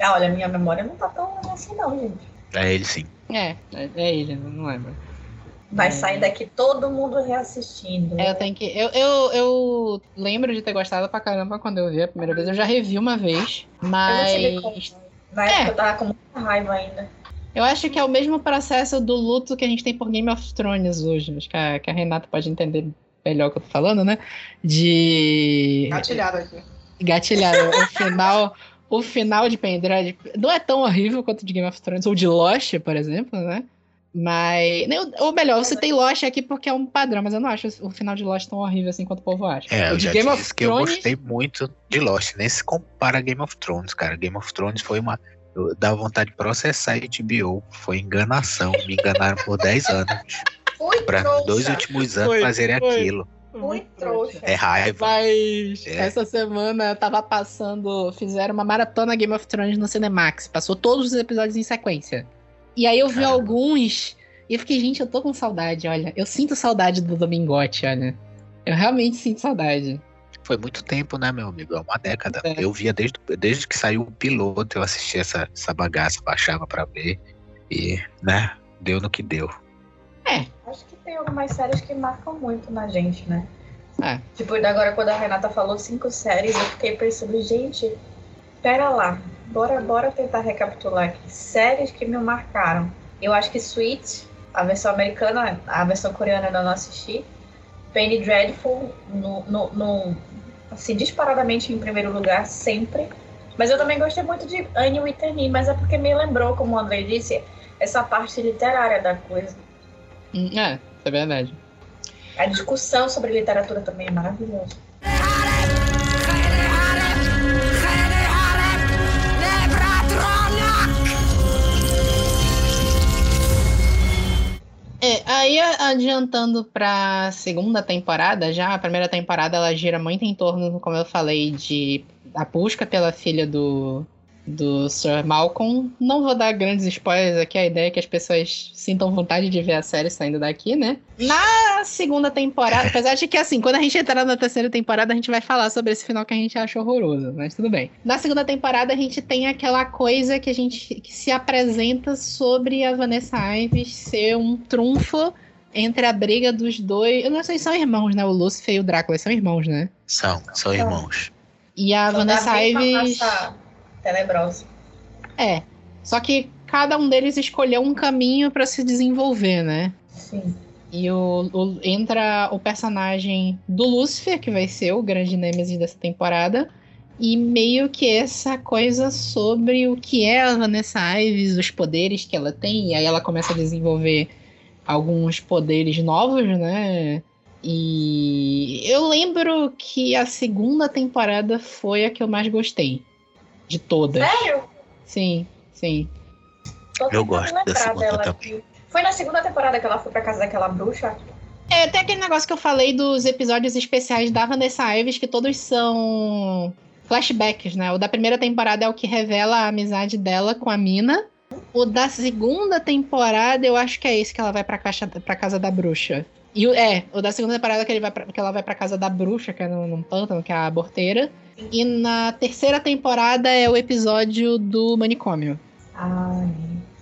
B: Ah, olha, minha memória não tá tão assim não, gente.
D: É ele sim.
A: É, é, é ele, não lembro.
B: Vai
A: É.
B: sair daqui todo mundo reassistindo.
A: É, eu tenho que. Eu, eu, eu lembro de ter gostado pra caramba quando eu vi a primeira vez. Eu já revi uma vez,
B: Eu não
A: mas.
B: Na época
A: É.
B: eu tava com muita raiva ainda.
A: Eu acho que é o mesmo processo do luto que a gente tem por Game of Thrones hoje. Acho que a, que a Renata pode entender melhor o que eu tô falando, né? De.
C: Gatilhado aqui.
A: Gatilhar o final. O final de Pendrive não é tão horrível quanto de Game of Thrones ou de Lost, por exemplo, né? Mas. Ou melhor, eu citei Lost aqui porque é um padrão, mas eu não acho o final de Lost tão horrível assim quanto o povo acha.
D: É,
A: o de
D: já
A: Game of
D: que eu
A: Thrones.
D: gostei muito de Lost. Nem se compara a Game of Thrones, cara. Game of Thrones foi uma. Eu dava vontade de processar a HBO. Foi enganação. Me enganaram por 10 anos. Para nos dois últimos anos
A: Foi,
D: fazerem
A: foi.
D: aquilo.
B: Fui trouxa.
D: É raiva.
A: Mas
D: É.
A: essa semana tava passando. Fizeram uma maratona Game of Thrones no Cinemax. Passou todos os episódios em sequência. E aí eu vi
D: Caramba.
A: alguns. E eu fiquei, gente, eu tô com saudade, olha. Eu sinto saudade do Domingote, olha. Eu realmente sinto saudade.
D: Foi muito tempo, né, meu amigo? É uma década.
A: É.
D: Eu via desde, desde que saiu o piloto, eu assistia essa, essa bagaça, baixava pra ver. E, né, deu no que deu.
B: Acho que tem algumas séries que marcam muito na gente, né?
A: É.
B: Tipo, agora quando a Renata falou cinco séries, eu fiquei pensando, gente, pera lá. Bora, bora tentar recapitular aqui. Séries que me marcaram. Eu acho que Sweet, a versão americana, a versão coreana eu não assisti. Penny Dreadful, no, no, no- assim, disparadamente em primeiro lugar, sempre. Mas eu também gostei muito de Annie Whitney, mas é porque me lembrou, como o André disse, essa parte literária da coisa.
A: É, isso é verdade.
B: A discussão sobre literatura também é maravilhosa.
A: É, aí adiantando pra segunda temporada, já a primeira temporada ela gira muito em torno, como eu falei, de a busca pela filha do, do Sir Malcolm. Não vou dar grandes spoilers aqui, a ideia é que as pessoas sintam vontade de ver a série saindo daqui, né? Na segunda temporada, apesar de que assim, quando a gente entrar na terceira temporada, a gente vai falar sobre esse final que a gente acha horroroso, mas tudo bem. Na segunda temporada, a gente tem aquela coisa que a gente que se apresenta sobre a Vanessa Ives ser um trunfo entre a briga dos dois. Eu não sei se são irmãos, né? O Lúcifer e o Drácula são irmãos, né?
D: São, são irmãos.
A: E a Vanessa Ives.
B: passar Tenebrosa.
A: É. Só que cada um deles escolheu um caminho pra se desenvolver, né?
B: Sim.
A: E o, o- entra o personagem do Lúcifer, que vai ser o grande nêmesis dessa temporada. E meio que essa coisa sobre o que é a Vanessa Ives, os poderes que ela tem. E aí ela começa a desenvolver alguns poderes novos, né? E eu lembro que a segunda temporada foi a que eu mais gostei. De todas.
B: Sério?
A: Sim, sim.
B: Tô
D: Eu gosto da segunda
B: dela
D: também.
B: aqui. Foi na segunda temporada que ela foi pra casa daquela bruxa?
A: É, tem aquele negócio que eu falei dos episódios especiais da Vanessa Ives, que todos são flashbacks, né? O da primeira temporada é o que revela a amizade dela com a Mina. O da segunda temporada, eu acho que é esse que ela vai pra, caixa, pra casa da bruxa. E o, é, o da segunda temporada que, ele vai pra- que ela vai pra casa da bruxa, que é num, num pântano, que é a aborteira. E na terceira temporada é o episódio do manicômio.
B: Ai,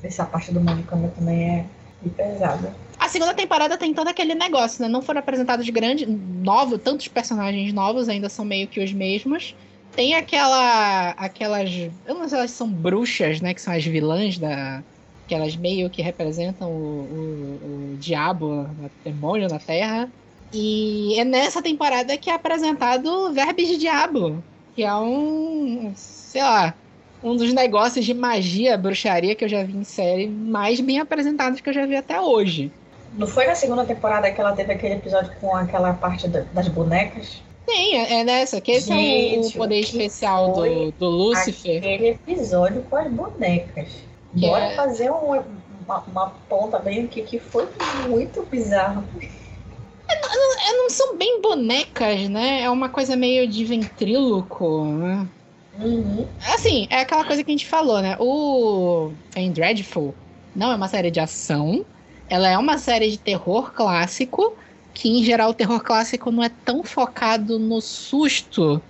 B: essa parte do manicômio também é pesada.
A: A segunda temporada tem todo aquele negócio, né? Não foram apresentados grandes, novos, tantos personagens novos, ainda são meio que os mesmos. Tem aquela. aquelas. Eu não sei se elas são bruxas, né? Que são as vilãs da. Que elas meio que representam o, o, o diabo, o demônio na Terra. E é nessa temporada que é apresentado Verbes de Diabo, que é um. sei lá. Um dos negócios de magia, bruxaria que eu já vi em série mais bem apresentados que eu já vi até hoje.
B: Não foi na segunda temporada que ela teve aquele episódio com aquela parte da- das bonecas?
A: Tem, é é nessa, que esse é o-
B: Gente,
A: poder
B: o que
A: especial do, do Lúcifer.
B: Aquele episódio com as bonecas.
A: Que
B: Bora
A: é-
B: fazer um- uma, uma ponta bem aqui que foi muito bizarro.
A: É, não são bem bonecas, né? É uma coisa meio de ventríloco, né?
B: Uhum.
A: Assim, é aquela coisa que a gente falou, né? O em Dreadful não é uma série de ação, ela é uma série de terror clássico, que em geral o terror clássico não é tão focado no susto,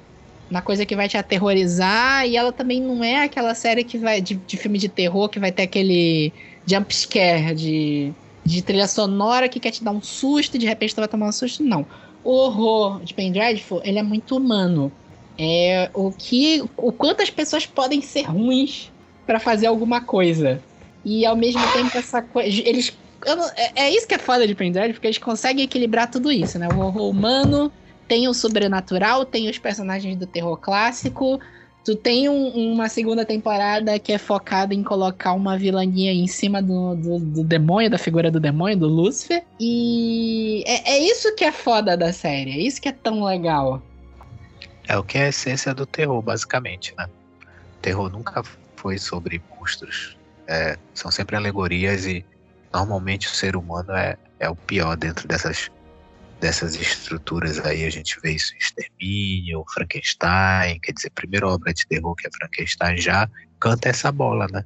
A: na coisa que vai te aterrorizar, e ela também não é aquela série que vai de, de filme de terror que vai ter aquele jump scare de, de trilha sonora que quer te dar um susto e de repente tu vai tomar um susto, não. O horror de Pen Dreadful, ele é muito humano. É o que. O quanto as pessoas podem ser ruins pra fazer alguma coisa. E ao mesmo tempo essa coisa. Eles. não- é, é isso que é foda de Pendrive, porque eles conseguem equilibrar tudo isso, né? O horror humano, tem o sobrenatural, tem os personagens do terror clássico. Tu tem um- uma segunda temporada que é focada em colocar uma vilania em cima do, do, do demônio, da figura do demônio, do Lúcifer. E é, é isso que é foda da série, é isso que é tão legal.
D: É o que é a essência do terror, basicamente, né? O terror nunca foi sobre monstros. É, são sempre alegorias e normalmente o ser humano é, é o pior dentro dessas, dessas estruturas aí. A gente vê isso em Extermínio, Frankenstein, quer dizer, a primeira obra de terror que é Frankenstein já canta essa bola, né?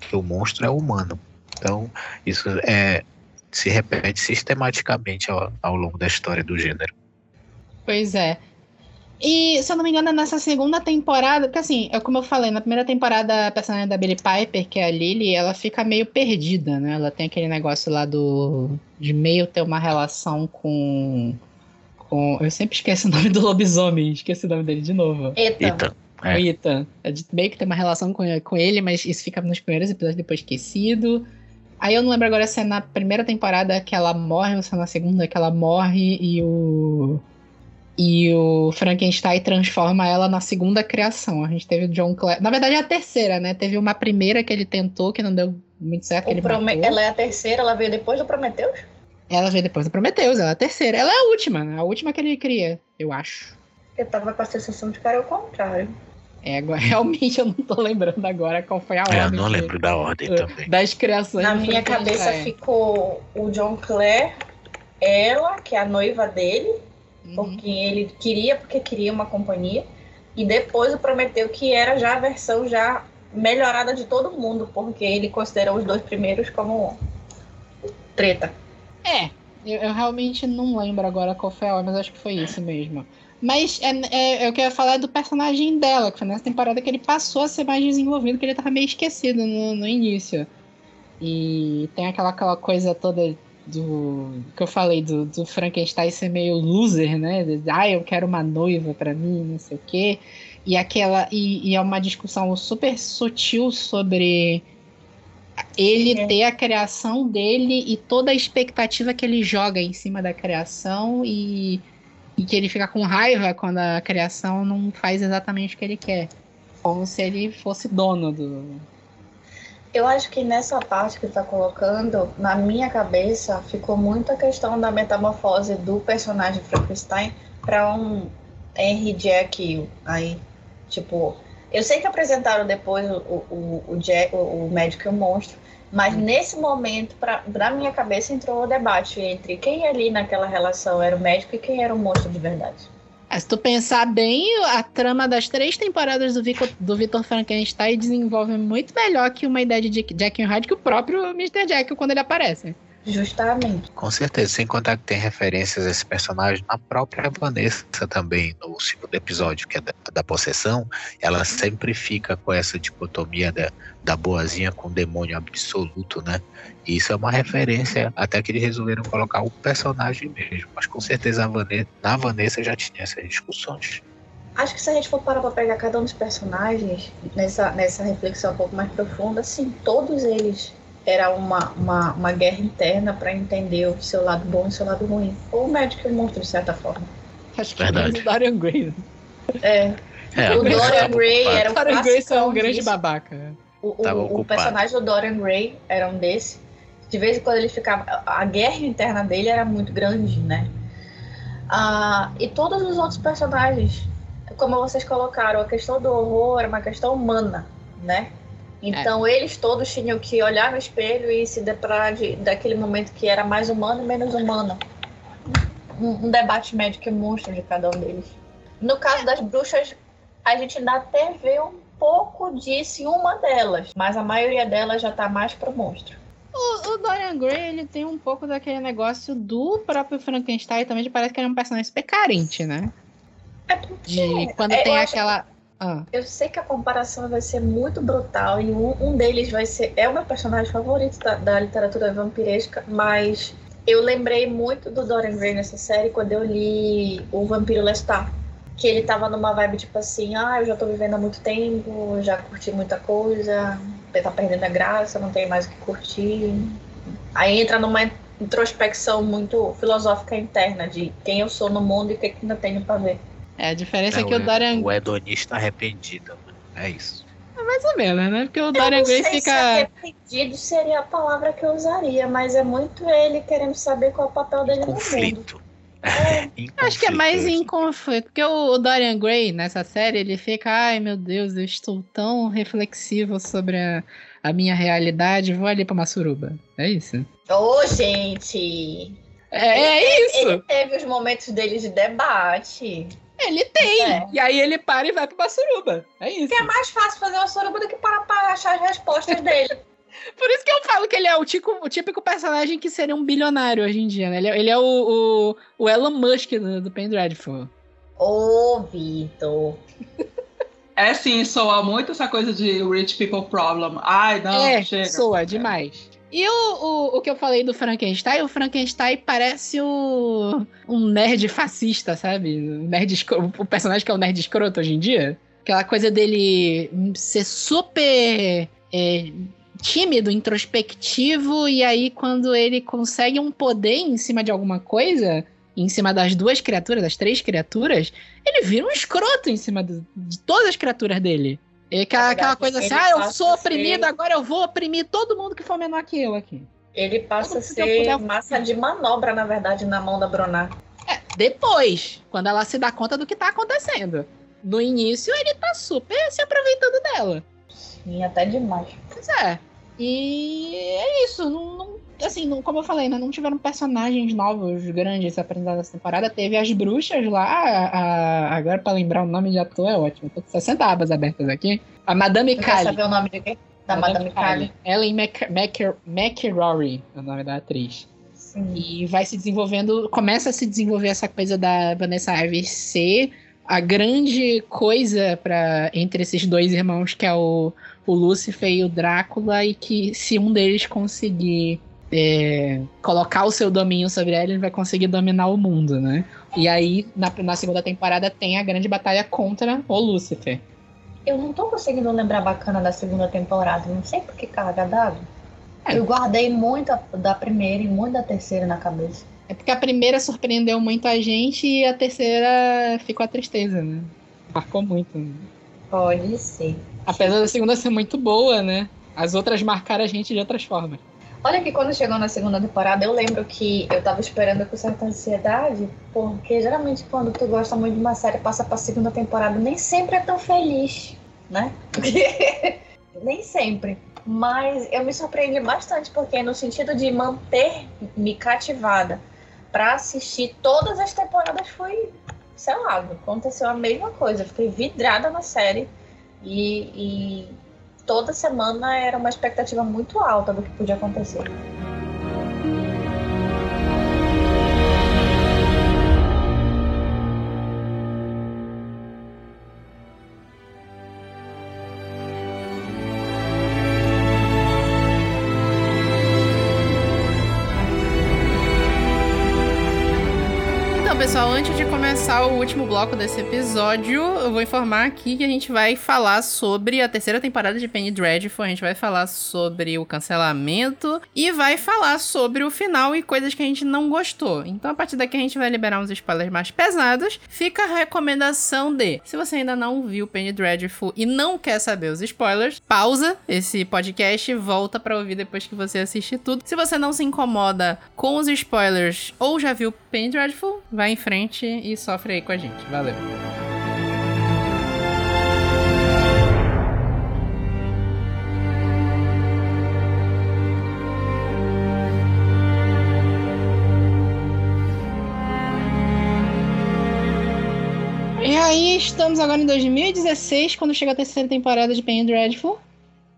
D: Que o monstro é humano. Então, isso é, se repete sistematicamente ao, ao longo da história do gênero.
A: Pois é. E, se eu não me engano, é nessa segunda temporada, porque assim, é como eu falei, na primeira temporada, a personagem da Billie Piper, que é a Lily, ela fica meio perdida, né? Ela tem aquele negócio lá do. de meio ter uma relação com. com eu sempre esqueço o nome do lobisomem, esqueci o nome dele de novo.
B: Eita.
A: O
D: É.
A: Ethan. É de meio que tem uma relação com, com ele, mas isso fica nos primeiros episódios depois esquecido. Aí eu não lembro agora se é na primeira temporada que ela morre ou se é na segunda que ela morre e o. E o Frankenstein transforma ela na segunda criação. A gente teve o John Clare. Na verdade é a terceira, né? Teve uma primeira que ele tentou, que não deu muito certo, ele
B: Prome-. Ela é a terceira, ela veio depois do Prometheus?
A: Ela veio depois do Prometheus, ela é a terceira. Ela é a última, né? A última que ele cria, eu acho.
B: Eu tava com a sensação de que era o contrário.
A: É, realmente eu não tô lembrando agora qual foi a ordem.
D: É, eu não
A: que-
D: lembro da ordem também.
A: Das criações.
B: Na minha cabeça ficou o John Clare, ela, que é a noiva dele,
A: Uhum.
B: porque ele queria, porque queria uma companhia. E depois o Prometeu, que era já a versão já melhorada de todo mundo, porque ele considerou os dois primeiros como treta.
A: É, eu, eu realmente não lembro agora qual foi a ordem, mas acho que foi isso mesmo. Mas é, é, eu quero falar do personagem dela, que foi nessa temporada que ele passou a ser mais desenvolvido, que ele tava meio esquecido no, no início. E tem aquela, aquela coisa toda do. que eu falei, do, do Frankenstein ser meio loser, né? Ah, eu quero uma noiva pra mim, não sei o quê. E aquela. E, e é uma discussão super sutil sobre ele
B: É.
A: ter a criação dele e toda a expectativa que ele joga em cima da criação e, e que ele fica com raiva quando a criação não faz exatamente o que ele quer. Como se ele fosse dono do.
B: Eu acho que nessa parte que tá colocando, na minha cabeça, ficou muito a questão da metamorfose do personagem Frankenstein para um Henry Jack aí, tipo, eu sei que apresentaram depois o, o, o, Jack, o, o médico e o monstro, mas nesse momento, pra, na minha cabeça, entrou o debate entre quem ali naquela relação era o médico e quem era o monstro de verdade.
A: Ah, Se tu pensar bem, a trama das três temporadas do Vico- do Victor Frankenstein desenvolve muito melhor que uma ideia de Jack, Jack and Hyde que o próprio Mr. Jack quando ele aparece.
B: Justamente.
D: Com certeza, sem contar que tem referências a esse personagem na própria Vanessa também, no segundo episódio, que é da, da possessão, ela sempre fica com essa dicotomia da, da boazinha com o demônio absoluto, né? E isso é uma referência, até que eles resolveram colocar o personagem mesmo. Mas com certeza a Vanessa, na Vanessa já tinha essas discussões.
B: Acho que se a gente for parar pra pegar cada um dos personagens, nessa, nessa reflexão um pouco mais profunda, sim, todos eles era uma, uma, uma guerra interna para entender o seu lado bom e o seu lado ruim. Ou o médico e o monstro, de certa forma.
A: Acho que
D: Verdade.
A: é o Dorian Gray.
B: É,
D: É,
B: o Dorian Gray era o
A: Dorian Gray é um grande
B: disso.
A: babaca.
B: O, o- o
D: ocupado.
B: personagem do Dorian Gray era um desse. De vez em quando ele ficava. A guerra interna dele era muito grande, né? Ah, e todos os outros personagens, como vocês colocaram, a questão do horror é uma questão humana, né? Então eles todos tinham que olhar no espelho e se deparar de, daquele momento que era mais humano e menos humano. Um, um debate médico e monstro de cada um deles. No caso das bruxas, a gente ainda até vê um pouco disso em uma delas, mas a maioria delas já tá mais pro monstro.
A: O, o Dorian Gray, ele tem um pouco daquele negócio do próprio Frankenstein também, de parece que ele é um personagem super carente, né?
B: É porque
A: De quando
B: É,
A: tem aquela. Ah,
B: eu sei que a comparação vai ser muito brutal e um, um deles vai ser. É o meu personagem favorito da, da literatura vampiresca, mas eu lembrei muito do Dorian Gray nessa série quando eu li O Vampiro Lestat. Que ele tava numa vibe tipo assim: ah, eu já tô vivendo há muito tempo, já curti muita coisa, tá perdendo a graça, não tem mais o que curtir. Aí entra numa introspecção muito filosófica interna de quem eu sou no mundo e o que, que ainda tenho pra ver.
A: É, a diferença é,
D: É,
A: que o Dorian
D: o hedonista arrependido, mano. É isso.
A: mais ou menos, né? Porque o
B: Eu
A: Dorian Gray
B: sei se
A: fica.
B: arrependido seria a palavra que eu usaria, mas é muito ele querendo saber qual é o papel dele no mundo.
D: Conflito. Em
A: Acho que é
D: conflito,
A: mais em conflito. Porque o, o Dorian Gray, nessa série, ele fica, ai meu Deus, eu estou tão reflexivo sobre a, a minha realidade, vou ali pra uma suruba. É isso.
B: Ô, gente!
A: É, é isso!
B: Ele teve os momentos dele de debate.
A: Ele tem!
B: É.
A: E aí ele para e vai pra uma suruba. É isso.
B: É mais fácil fazer uma suruba do que parar pra achar as respostas dele.
A: Por isso que eu falo que ele é o, tico- o típico personagem que seria um bilionário hoje em dia, né? Ele, é- ele é o, o, o Elon Musk do, do Penn Dreadful.
B: Ô, Vitor.
C: É sim, soa muito essa coisa de rich people problem. Ai, não,
A: é,
C: chega.
A: soa demais. E o, o, o que eu falei do Frankenstein, o Frankenstein parece o, um nerd fascista, sabe? Nerd o personagem que é o nerd escroto hoje em dia. Aquela coisa dele ser super é, tímido, introspectivo, e aí quando ele consegue um poder em cima de alguma coisa, em cima das duas criaturas, das três criaturas, ele vira um escroto em cima de todas as criaturas dele. É
B: verdade,
A: aquela coisa assim, ah, eu sou oprimido,
B: ser-
A: agora eu vou oprimir todo mundo que for menor que eu aqui.
B: Ele passa a ser
A: puder-
B: massa de manobra, na verdade, na mão da Bruna.
A: Depois, quando ela se dá conta do que tá acontecendo. No início, ele tá super se aproveitando dela.
B: Sim, até demais.
A: Pois é. E é isso. Não, não- assim, não- como eu falei, né, não tiveram personagens novos, grandes apresentados nessa temporada. Teve as bruxas lá. a- a- agora, pra lembrar o nome de ator, é ótimo. Tô com 60 abas abertas aqui. A Madame
B: quer
A: Kali.
B: saber o nome de quem? Da Madame Kali.
A: Ellen McRory, é o nome da atriz.
B: Sim.
A: E vai se desenvolvendo, começa a se desenvolver essa coisa da Vanessa Ives ser a grande coisa para entre esses dois irmãos, que é o, o Lúcifer e o Drácula, e que se um deles conseguir é, colocar o seu domínio sobre ela, ele vai conseguir dominar o mundo, né? E aí, na, na segunda temporada, tem a grande batalha contra o Lúcifer.
B: Eu não tô conseguindo lembrar bacana da segunda temporada. Não sei por que carga d'água.
A: É.
B: Eu guardei muito da primeira e muito da terceira na cabeça.
A: É porque a primeira surpreendeu muito a gente e a terceira ficou a tristeza, né? Marcou muito. né?
B: Pode ser.
A: Apesar da segunda ser muito boa, né? As outras marcaram a gente de outras formas.
B: Olha que quando chegou na segunda temporada, eu lembro que eu tava esperando com certa ansiedade, porque geralmente quando tu gosta muito de uma série, passa pra segunda temporada, nem sempre é tão feliz, né? nem sempre. Mas eu me surpreendi bastante, porque no sentido de manter me cativada pra assistir todas as temporadas foi, sei lá, aconteceu a mesma coisa. Fiquei vidrada na série e, e toda semana era uma expectativa muito alta do que podia acontecer.
A: O último bloco desse episódio, eu vou informar aqui que a gente vai falar sobre a terceira temporada de Penny Dreadful, a gente vai falar sobre o cancelamento e vai falar sobre o final e coisas que a gente não gostou. Então, a partir daqui a gente vai liberar uns spoilers mais pesados. Fica a recomendação de, se você ainda não viu Penny Dreadful e não quer saber os spoilers, pausa esse podcast e volta para ouvir depois que você assistir tudo. Se você não se incomoda com os spoilers ou já viu Penny Dreadful, vai em frente e sofre aí com a gente. Valeu. E aí, estamos agora em 2016, quando chega a terceira temporada de Penny Dreadful.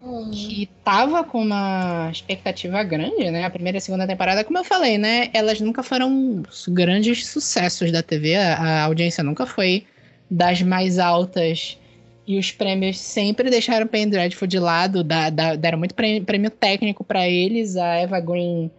B: Hum.
A: que tava com uma expectativa grande, né? A primeira e a segunda temporada, como eu falei, né? Elas nunca foram grandes sucessos da TV. A, audiência nunca foi das mais altas. E os prêmios sempre deixaram o Penny Dreadful de lado. Da, da- deram muito prêmio, prêmio técnico pra eles. A Eva Green,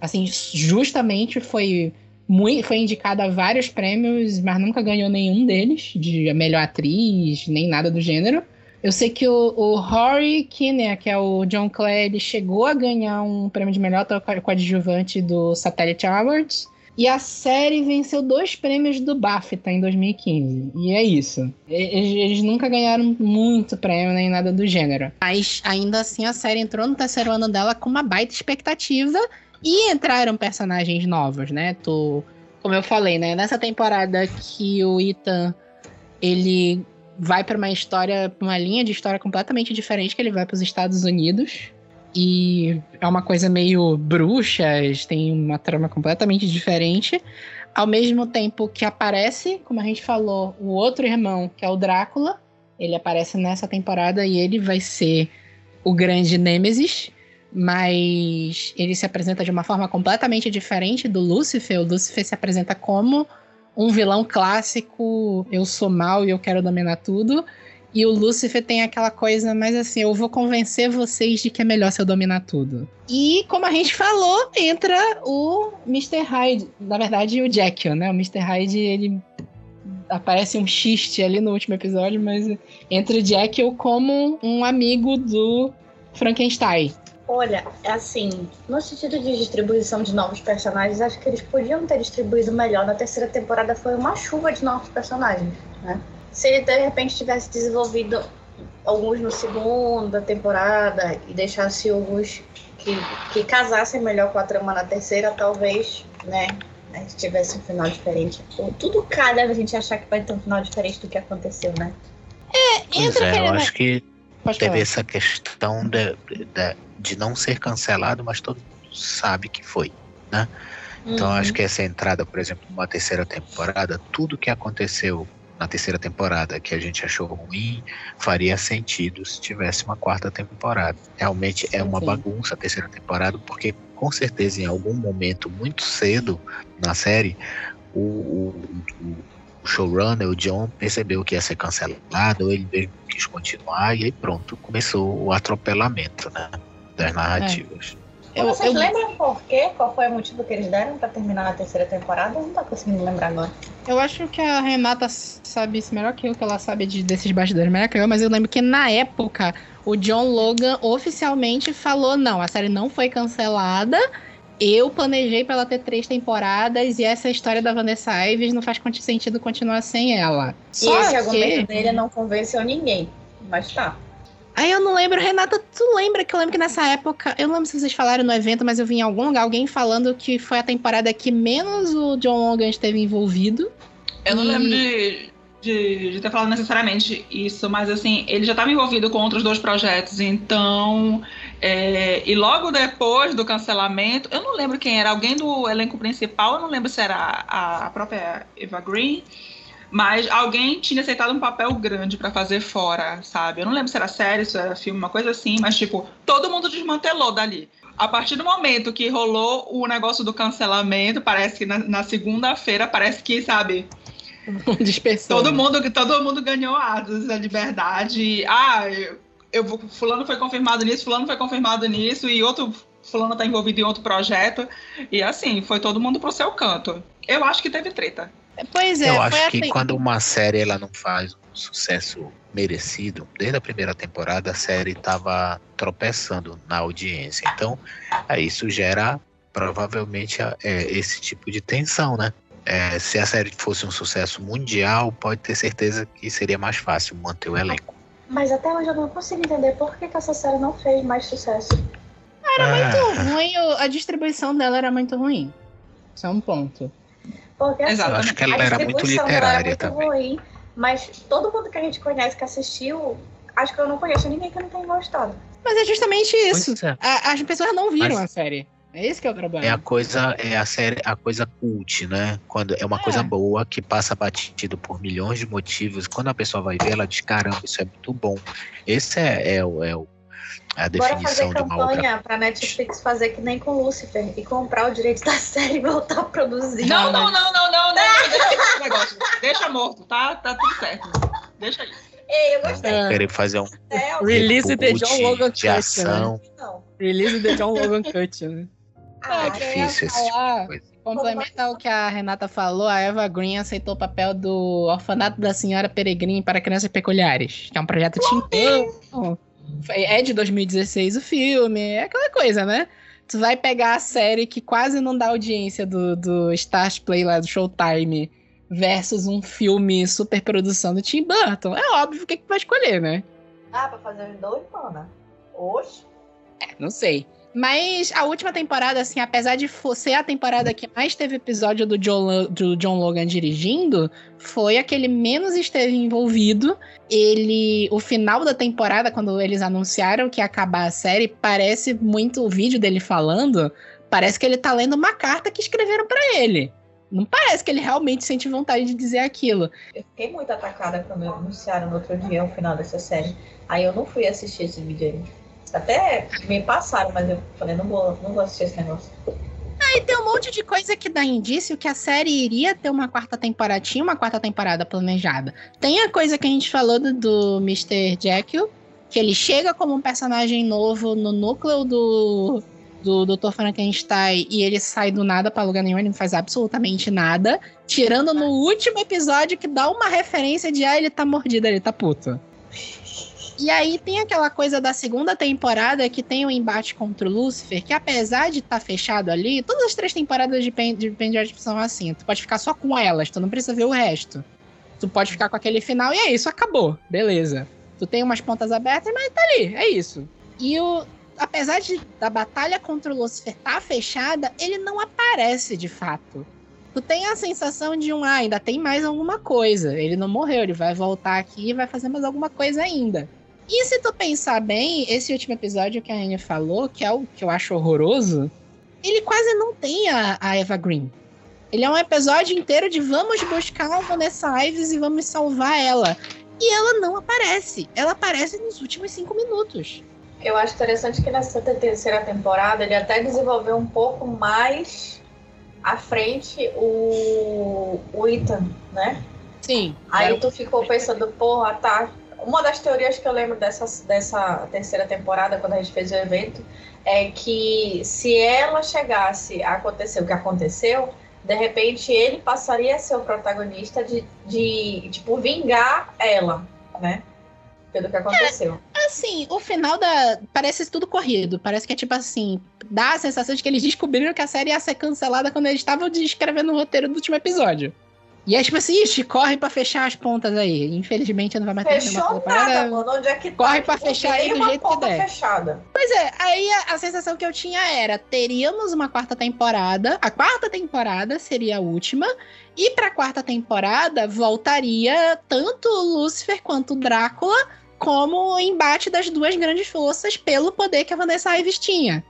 A: assim, justamente foi, muito, foi indicada a vários prêmios, mas nunca ganhou nenhum deles, de melhor atriz, nem nada do gênero. Eu sei que o, o Rory Kinnear, que é o John Clare, ele chegou a ganhar um prêmio de melhor ator co- coadjuvante do Satellite Awards. E a série venceu dois prêmios do BAFTA em 2015. E é isso. Eles, eles nunca ganharam muito prêmio nem nada do gênero. Mas ainda assim a série entrou no terceiro ano dela com uma baita expectativa. E entraram personagens novos, né? Tu, como eu falei, né? Nessa temporada que o Ethan ele vai para uma história, uma linha de história completamente diferente, que ele vai para os Estados Unidos. E é uma coisa meio bruxas, tem uma trama completamente diferente. Ao mesmo tempo que aparece, como a gente falou, o outro irmão, que é o Drácula. Ele aparece nessa temporada e ele vai ser o grande Nêmesis. Mas ele se apresenta de uma forma completamente diferente do Lúcifer. O Lúcifer se apresenta como um vilão clássico, eu sou mal e eu quero dominar tudo. E o Lúcifer tem aquela coisa mais assim, eu vou convencer vocês de que é melhor se eu dominar tudo. E como a gente falou, entra o Mr. Hyde, na verdade o Jekyll, né? O Mr. Hyde, ele aparece um xiste ali no último episódio, mas entra o Jekyll como um amigo do Frankenstein.
B: Olha, é assim, no sentido de distribuição de novos personagens, acho que eles podiam ter distribuído melhor. Na terceira temporada foi uma chuva de novos personagens, né? Se ele de repente tivesse desenvolvido alguns no segunda temporada e deixasse alguns que, que casassem melhor com a trama na terceira, talvez, né? A gente tivesse um final diferente. Tudo cada a gente achar que vai ter um final diferente do que aconteceu, né?
D: Pois é, eu acho que
A: Pode
D: teve
A: falar.
D: essa questão de, de, de não ser cancelado, mas todo mundo sabe que foi. Então eu
B: Uhum.
D: acho que essa entrada, por exemplo, numa terceira temporada, tudo que aconteceu na terceira temporada que a gente achou ruim faria sentido se tivesse uma quarta temporada. Realmente é uma bagunça a terceira temporada, porque com certeza em algum momento muito cedo na série o, o, o- showrunner, o John, percebeu que ia ser cancelado, ou ele mesmo quis continuar, e aí pronto, começou o atropelamento né, das narrativas.
A: Eu-
B: Vocês
A: eu-
B: lembram por quê? Qual foi o motivo que eles deram pra terminar na terceira temporada? Eu não tô conseguindo lembrar agora.
A: Eu acho que a Renata sabe isso melhor que eu, que ela sabe de, desses bastidores melhor que eu, mas eu lembro que na época o John Logan oficialmente falou: não, a série não foi cancelada. Eu planejei pra ela ter três temporadas e essa história da Vanessa Ives não faz sentido continuar sem ela.
B: E
A: Só
B: esse
A: que...
B: argumento dele não convenceu ninguém. Mas tá.
A: Aí eu não lembro, Renata, tu lembra que eu lembro que nessa época, eu não lembro se vocês falaram no evento, mas eu vi em algum lugar alguém falando que foi a temporada que menos o John Logan esteve envolvido.
C: Eu não
A: E-
C: lembro de, de, de ter falado necessariamente isso, mas assim, ele já estava envolvido com outros dois projetos, então. É, e logo depois do cancelamento, eu não lembro quem era, alguém do elenco principal, eu não lembro se era a, a própria Eva Green, mas alguém tinha aceitado um papel grande pra fazer fora, sabe? Eu não lembro se era série, se era filme, uma coisa assim, mas tipo, todo mundo desmantelou dali. A partir do momento que rolou o negócio do cancelamento, parece que na, na segunda-feira, parece que, sabe,
A: Dispersou.
C: Todo mundo, todo mundo ganhou asas, a liberdade. Ah, eu, eu vou- fulano foi confirmado nisso, fulano foi confirmado nisso e outro fulano tá envolvido em outro projeto e assim foi todo mundo pro seu canto. Eu acho que teve treta.
A: Pois é,
D: Eu
A: foi
D: acho que
A: assim.
D: quando uma série ela não faz um sucesso merecido, desde a primeira temporada a série estava tropeçando na audiência. Então, aí isso gera provavelmente é, esse tipo de tensão, né? É, se a série fosse um sucesso mundial, pode ter certeza que seria mais fácil manter o elenco.
B: Mas até hoje eu não consigo entender por que, que essa série não fez mais sucesso.
A: muito ruim, o- a distribuição dela era muito ruim. Isso é um ponto.
B: Porque assim,
C: Exato.
D: Eu acho que ela
B: a
D: era muito
B: distribuição dela era
D: literária
B: muito
D: também.
B: ruim, mas todo mundo que a gente conhece que assistiu, acho que eu não conheço ninguém que não tenha gostado.
A: Mas é justamente isso.
D: É.
A: A- as pessoas não viram
D: Mas-
A: a série. É esse que é o problema.
D: É a coisa, é a série, a coisa cult, né? Quando é uma
A: É.
D: coisa boa que passa batido por milhões de motivos. Quando a pessoa vai ver, ela diz: caramba, isso é muito bom. Esse é, é, o- é o- a
B: Bora
D: definição
B: fazer
D: de uma outra.
B: campanha pra Netflix fazer que nem com Lucifer e comprar o direito da série e voltar a produzir.
C: Não, não, não, não, não, não, não, deixa esse negócio. Deixa morto, tá? Tá tudo certo. Deixa aí.
B: Ei, eu gostei.
A: É.
D: Querer fazer um
B: É, eu-
A: Release the John Logan Cut, né? Release the John Logan Cut, né?
B: Ah,
D: É difícil esse tipo de coisa.
A: complementa o que a Renata falou, a Eva Green aceitou o papel do Orfanato da Senhora Peregrine para Crianças Peculiares, que é um projeto Tim É de 2016 o filme, é aquela coisa, né? Tu vai pegar a série que quase não dá audiência do, do Stars Play lá do Showtime versus um filme super produção do Tim Burton. É óbvio o que, que tu vai escolher, né?
B: Ah, pra fazer os dois, mana. Oxe.
A: Não sei. Mas a última temporada, assim, apesar de ser a temporada que mais teve episódio do John, do John Logan dirigindo, foi a que ele menos esteve envolvido. Ele. O final da temporada, quando eles anunciaram que ia acabar a série, parece muito o vídeo dele falando. Parece que ele tá lendo uma carta que escreveram pra ele. Não parece que ele realmente sente vontade de dizer aquilo.
B: Eu fiquei muito atacada quando anunciaram no outro dia o final dessa série. Aí eu não fui assistir esse vídeo aí. Até me passaram, mas eu falei, não vou, não vou assistir esse negócio.
A: E tem um monte de coisa que dá indício que a série iria ter uma quarta temporada, tinha uma quarta temporada planejada. Tem a coisa que a gente falou do, do Mr. Jekyll, que ele chega como um personagem novo no núcleo do, do Dr. Frankenstein e ele sai do nada pra lugar nenhum, ele não faz absolutamente nada. Tirando no último episódio que dá uma referência de ah, ele tá mordido, ele tá puto. E aí tem aquela coisa da segunda temporada que tem o embate contra o Lucifer, que apesar de estar fechado ali, todas as três temporadas de Pen- de Pendiente são assim. Tu pode ficar só com elas, tu não precisa ver o resto. Tu pode ficar com aquele final e é isso, acabou. Beleza. Tu tem umas pontas abertas, mas tá ali, é isso. E o. Apesar de da batalha contra o Lucifer tá fechada, ele não aparece de fato. Tu tem a sensação de um, ah, ainda tem mais alguma coisa. Ele não morreu, ele vai voltar aqui e vai fazer mais alguma coisa ainda. E se tu pensar bem, esse último episódio que a Anne falou, que é o que eu acho horroroso, ele quase não tem a, a Eva Green. Ele é um episódio inteiro de vamos buscar a Vanessa Ives e vamos salvar ela. E ela não aparece. Ela aparece nos últimos cinco minutos.
B: Eu acho interessante que nessa te- terceira temporada ele até desenvolveu um pouco mais à frente o, o Ethan, né?
A: Sim.
B: Aí tu ficou pensando, porra, tá. Uma das teorias que eu lembro dessa, dessa terceira temporada, quando a gente fez o evento, é que se ela chegasse a acontecer o que aconteceu, de repente ele passaria a ser o protagonista de, de tipo, vingar ela, né? Pelo que aconteceu.
A: Assim, o final da. Parece tudo corrido. Parece que é tipo assim. Dá a sensação de que eles descobriram que a série ia ser cancelada quando eles estavam escrevendo o roteiro do último episódio. E é tipo assim, ixi, corre pra fechar as pontas aí. Infelizmente não vai mais ter
B: Fechou nada, mano. Onde é que tá?
A: Corre pra fechar aí do jeito que der.
B: fechada.
A: Pois é, aí a, a sensação que eu tinha era: teríamos uma quarta temporada, a quarta temporada seria a última, e pra quarta temporada voltaria tanto o Lúcifer quanto o Drácula como o embate das duas grandes forças pelo poder que a Vanessa Ives tinha.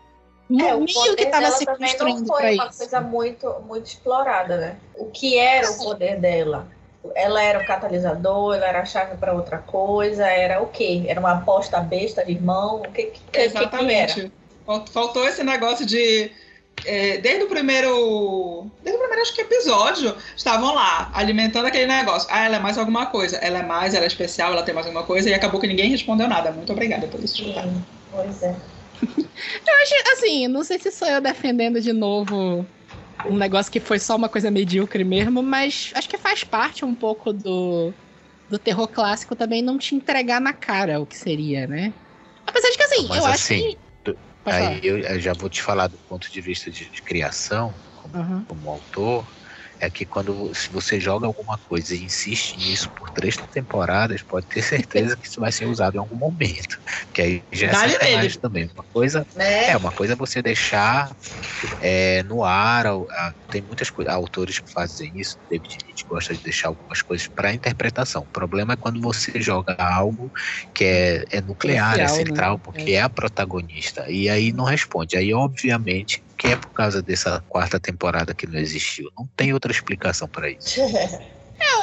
B: É, o
A: Meio que tava
B: dela
A: se
B: também não
A: construindo
B: foi uma
A: isso.
B: coisa muito, muito explorada, né? O que era o poder dela? Ela era o catalisador, ela era a chave para outra coisa, era o quê? Era uma aposta besta de irmão? O que, que, que, que era?
C: Exatamente. Falt- Faltou esse negócio de. é, desde o primeiro. Desde o primeiro, acho que episódio, estavam lá, alimentando aquele negócio. Ah, ela é mais alguma coisa. Ela é mais, ela é especial, ela tem mais alguma coisa. E acabou que ninguém respondeu nada. Muito obrigada por isso.
B: Sim, pois é.
A: Assim, não sei se sou eu defendendo de novo um negócio que foi só uma coisa medíocre mesmo, mas acho que faz parte um pouco do, do terror clássico também não te entregar na cara o que seria, né? Apesar de que assim,
D: Mas
A: eu
D: assim,
A: acho que.
D: Aí eu, eu já vou te falar do ponto de vista de, de criação, como,
A: Uhum.
D: como autor, é que quando se você joga alguma coisa e insiste nisso por três temporadas, pode ter certeza que isso vai ser usado em algum momento. Que aí já é sacanagem
C: nele.
D: também. Uma coisa
B: Né?
D: é uma coisa é você deixar é, no ar. a- tem muitas coisas, autores que fazem isso. David Lynch gosta de deixar algumas coisas para interpretação. O problema é quando você joga algo que é, é nuclear, é
A: Crucial, né?
D: central, porque é. a protagonista. E aí não responde. Aí, obviamente, que é por causa dessa quarta temporada que não existiu. Não tem outra explicação para isso.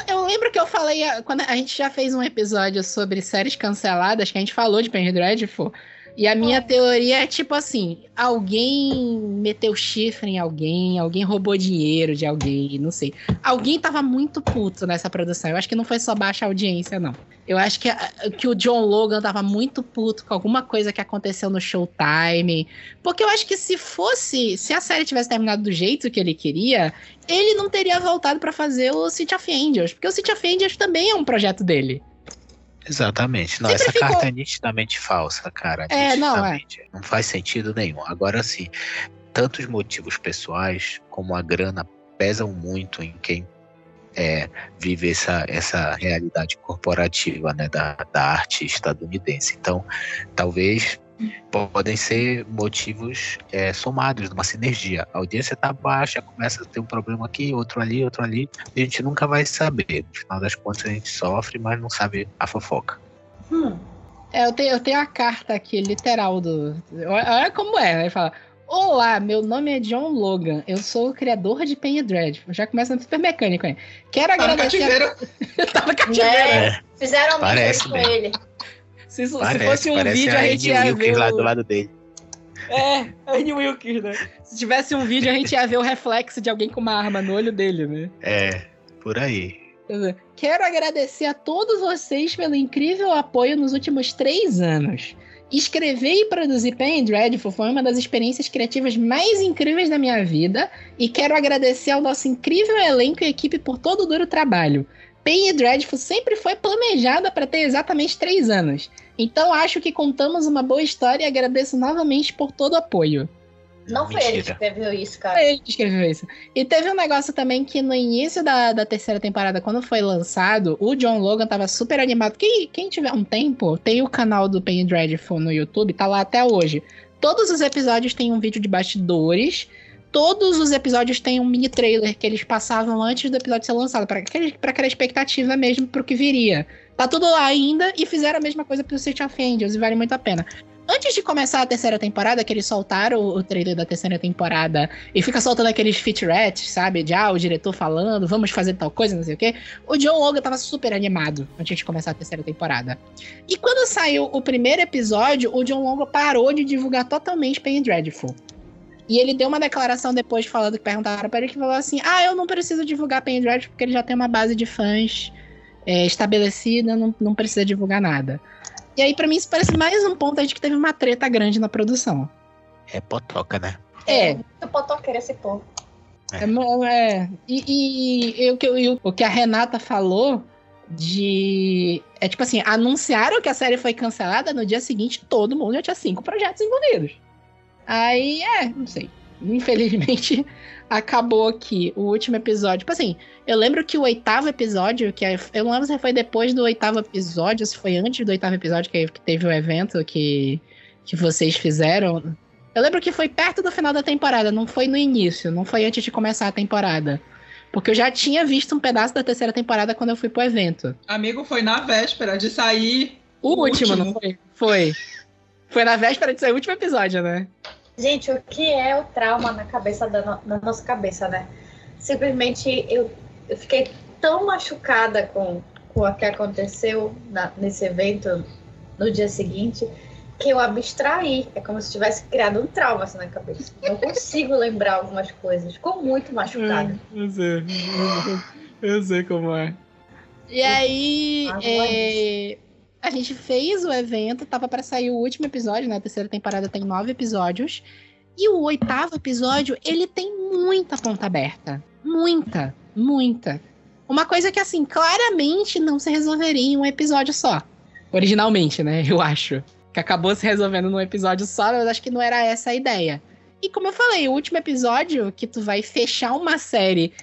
A: Eu lembro que eu falei, quando a gente já fez um episódio sobre séries canceladas, que a gente falou de Penny Dreadful, e a minha teoria é tipo assim, alguém meteu chifre em alguém, alguém roubou dinheiro de alguém, não sei. Alguém tava muito puto nessa produção. Eu acho que não foi só baixa audiência, não. Eu acho que, a- que o John Logan tava muito puto com alguma coisa que aconteceu no Showtime. Porque eu acho que se fosse, se a série tivesse terminado do jeito que ele queria, ele não teria voltado pra fazer o City of Angels, porque o City of Angels também é um projeto dele.
D: Exatamente. Não,
A: Sempre
D: essa
A: ficou-
D: carta é nitidamente falsa, cara.
A: É, não, é.
D: nitidamente. Não faz sentido nenhum. Agora, assim, tanto os motivos pessoais como a grana pesam muito em quem é, vive essa, essa realidade corporativa né, da, da arte estadunidense. Então, talvez podem ser motivos é, somados, uma sinergia. A audiência está baixa, começa a ter um problema aqui, outro ali, outro ali, e a gente nunca vai saber. No final das contas, a gente sofre, mas não sabe a fofoca.
B: Hum.
A: É, eu tenho, eu tenho a carta aqui, literal, do. Olha como é? Ele fala. Olá, meu nome é John Logan. Eu sou o criador de Penny Dreadful. Já começa no super mecânico aí. Quero
C: Tá no
A: agradecer.
C: cativeiro.
A: A... tá no cativeiro.
D: É.
B: Fizeram mesmo com ele.
A: Se,
D: Parece,
A: fosse um vídeo, a gente
D: Annie
A: ia ver.
D: lá
A: o-
D: do lado dele.
A: É, Annie Wilkes, né? Se tivesse um vídeo, a gente ia ver o reflexo de alguém com uma arma no olho dele, né?
D: É, por aí.
A: Quero agradecer a todos vocês pelo incrível apoio nos últimos três anos. Escrever e produzir Pen Dreadful foi uma das experiências criativas mais incríveis da minha vida e quero agradecer ao nosso incrível elenco e equipe por todo o duro trabalho. Pen Dreadful sempre foi planejada para ter exatamente três anos, então acho que contamos uma boa história e agradeço novamente por todo o apoio.
B: Não foi ele que escreveu isso, cara.
A: Foi ele que escreveu isso. E teve um negócio também que no início da, da terceira temporada, quando foi lançado, o John Logan tava super animado. Quem, quem tiver um tempo, tem o canal do Penny Dreadful no YouTube, tá lá até hoje. Todos os episódios têm um vídeo de bastidores. Todos os episódios têm um mini trailer que eles passavam antes do episódio ser lançado, pra aquela expectativa mesmo pro que viria. Tá tudo lá ainda e fizeram a mesma coisa pro City of Angels e vale muito a pena. Antes de começar a terceira temporada, que eles soltaram o, trailer da terceira temporada e fica soltando aqueles featurettes, sabe? De ah, o diretor falando, vamos fazer tal coisa, não sei o quê. O John Logan tava super animado antes de começar a terceira temporada. E quando saiu o primeiro episódio, o John Logan parou de divulgar totalmente Penny Dreadful. E ele deu uma declaração depois falando que perguntaram pra ele que falou assim: Ah, eu não preciso divulgar Penny Dreadful porque ele já tem uma base de fãs é, estabelecida, não, não precisa divulgar nada. E aí, pra mim, isso parece mais um ponto aí de que teve uma treta grande na produção.
D: É potoca, né?
A: É,
B: Muito potoqueiro esse povo.
A: É, mo- é. E, e- e o, que, e o- o que a Renata falou de. É tipo assim, anunciaram que a série foi cancelada, no dia seguinte todo mundo já tinha cinco projetos envolvidos. Aí, é, não sei. Infelizmente, acabou aqui o último episódio. Tipo assim, eu lembro que o oitavo episódio, que é- eu não lembro se foi depois do oitavo episódio, se foi antes do oitavo episódio que, que teve o evento que, que vocês fizeram. Eu lembro que foi perto do final da temporada, não foi no início, não foi antes de começar a temporada. Porque eu já tinha visto um pedaço da terceira temporada quando eu fui pro evento.
C: Amigo, foi na véspera de sair.
A: O,
C: O
A: último,
C: último.
A: não foi? Foi. Foi na véspera de sair o último episódio, né?
B: Gente, o que é o trauma na cabeça da, no- na nossa cabeça, né? Simplesmente eu, eu fiquei tão machucada com, com o que aconteceu na- nesse evento no dia seguinte que eu abstraí. É como se tivesse criado um trauma assim, na cabeça. Não consigo lembrar algumas coisas. Ficou muito machucada.
A: Eu sei. Eu sei como é. E aí,
B: Ah,
A: é, a gente fez o evento, tava pra sair o último episódio, né? A terceira temporada tem nove episódios. E o oitavo episódio, ele tem muita ponta aberta. Muita, muita. Uma coisa que, assim, claramente não se resolveria em um episódio só. Originalmente, né? Eu acho. Que acabou se resolvendo num episódio só, mas acho que não era essa a ideia. E como eu falei, o último episódio, que tu vai fechar uma série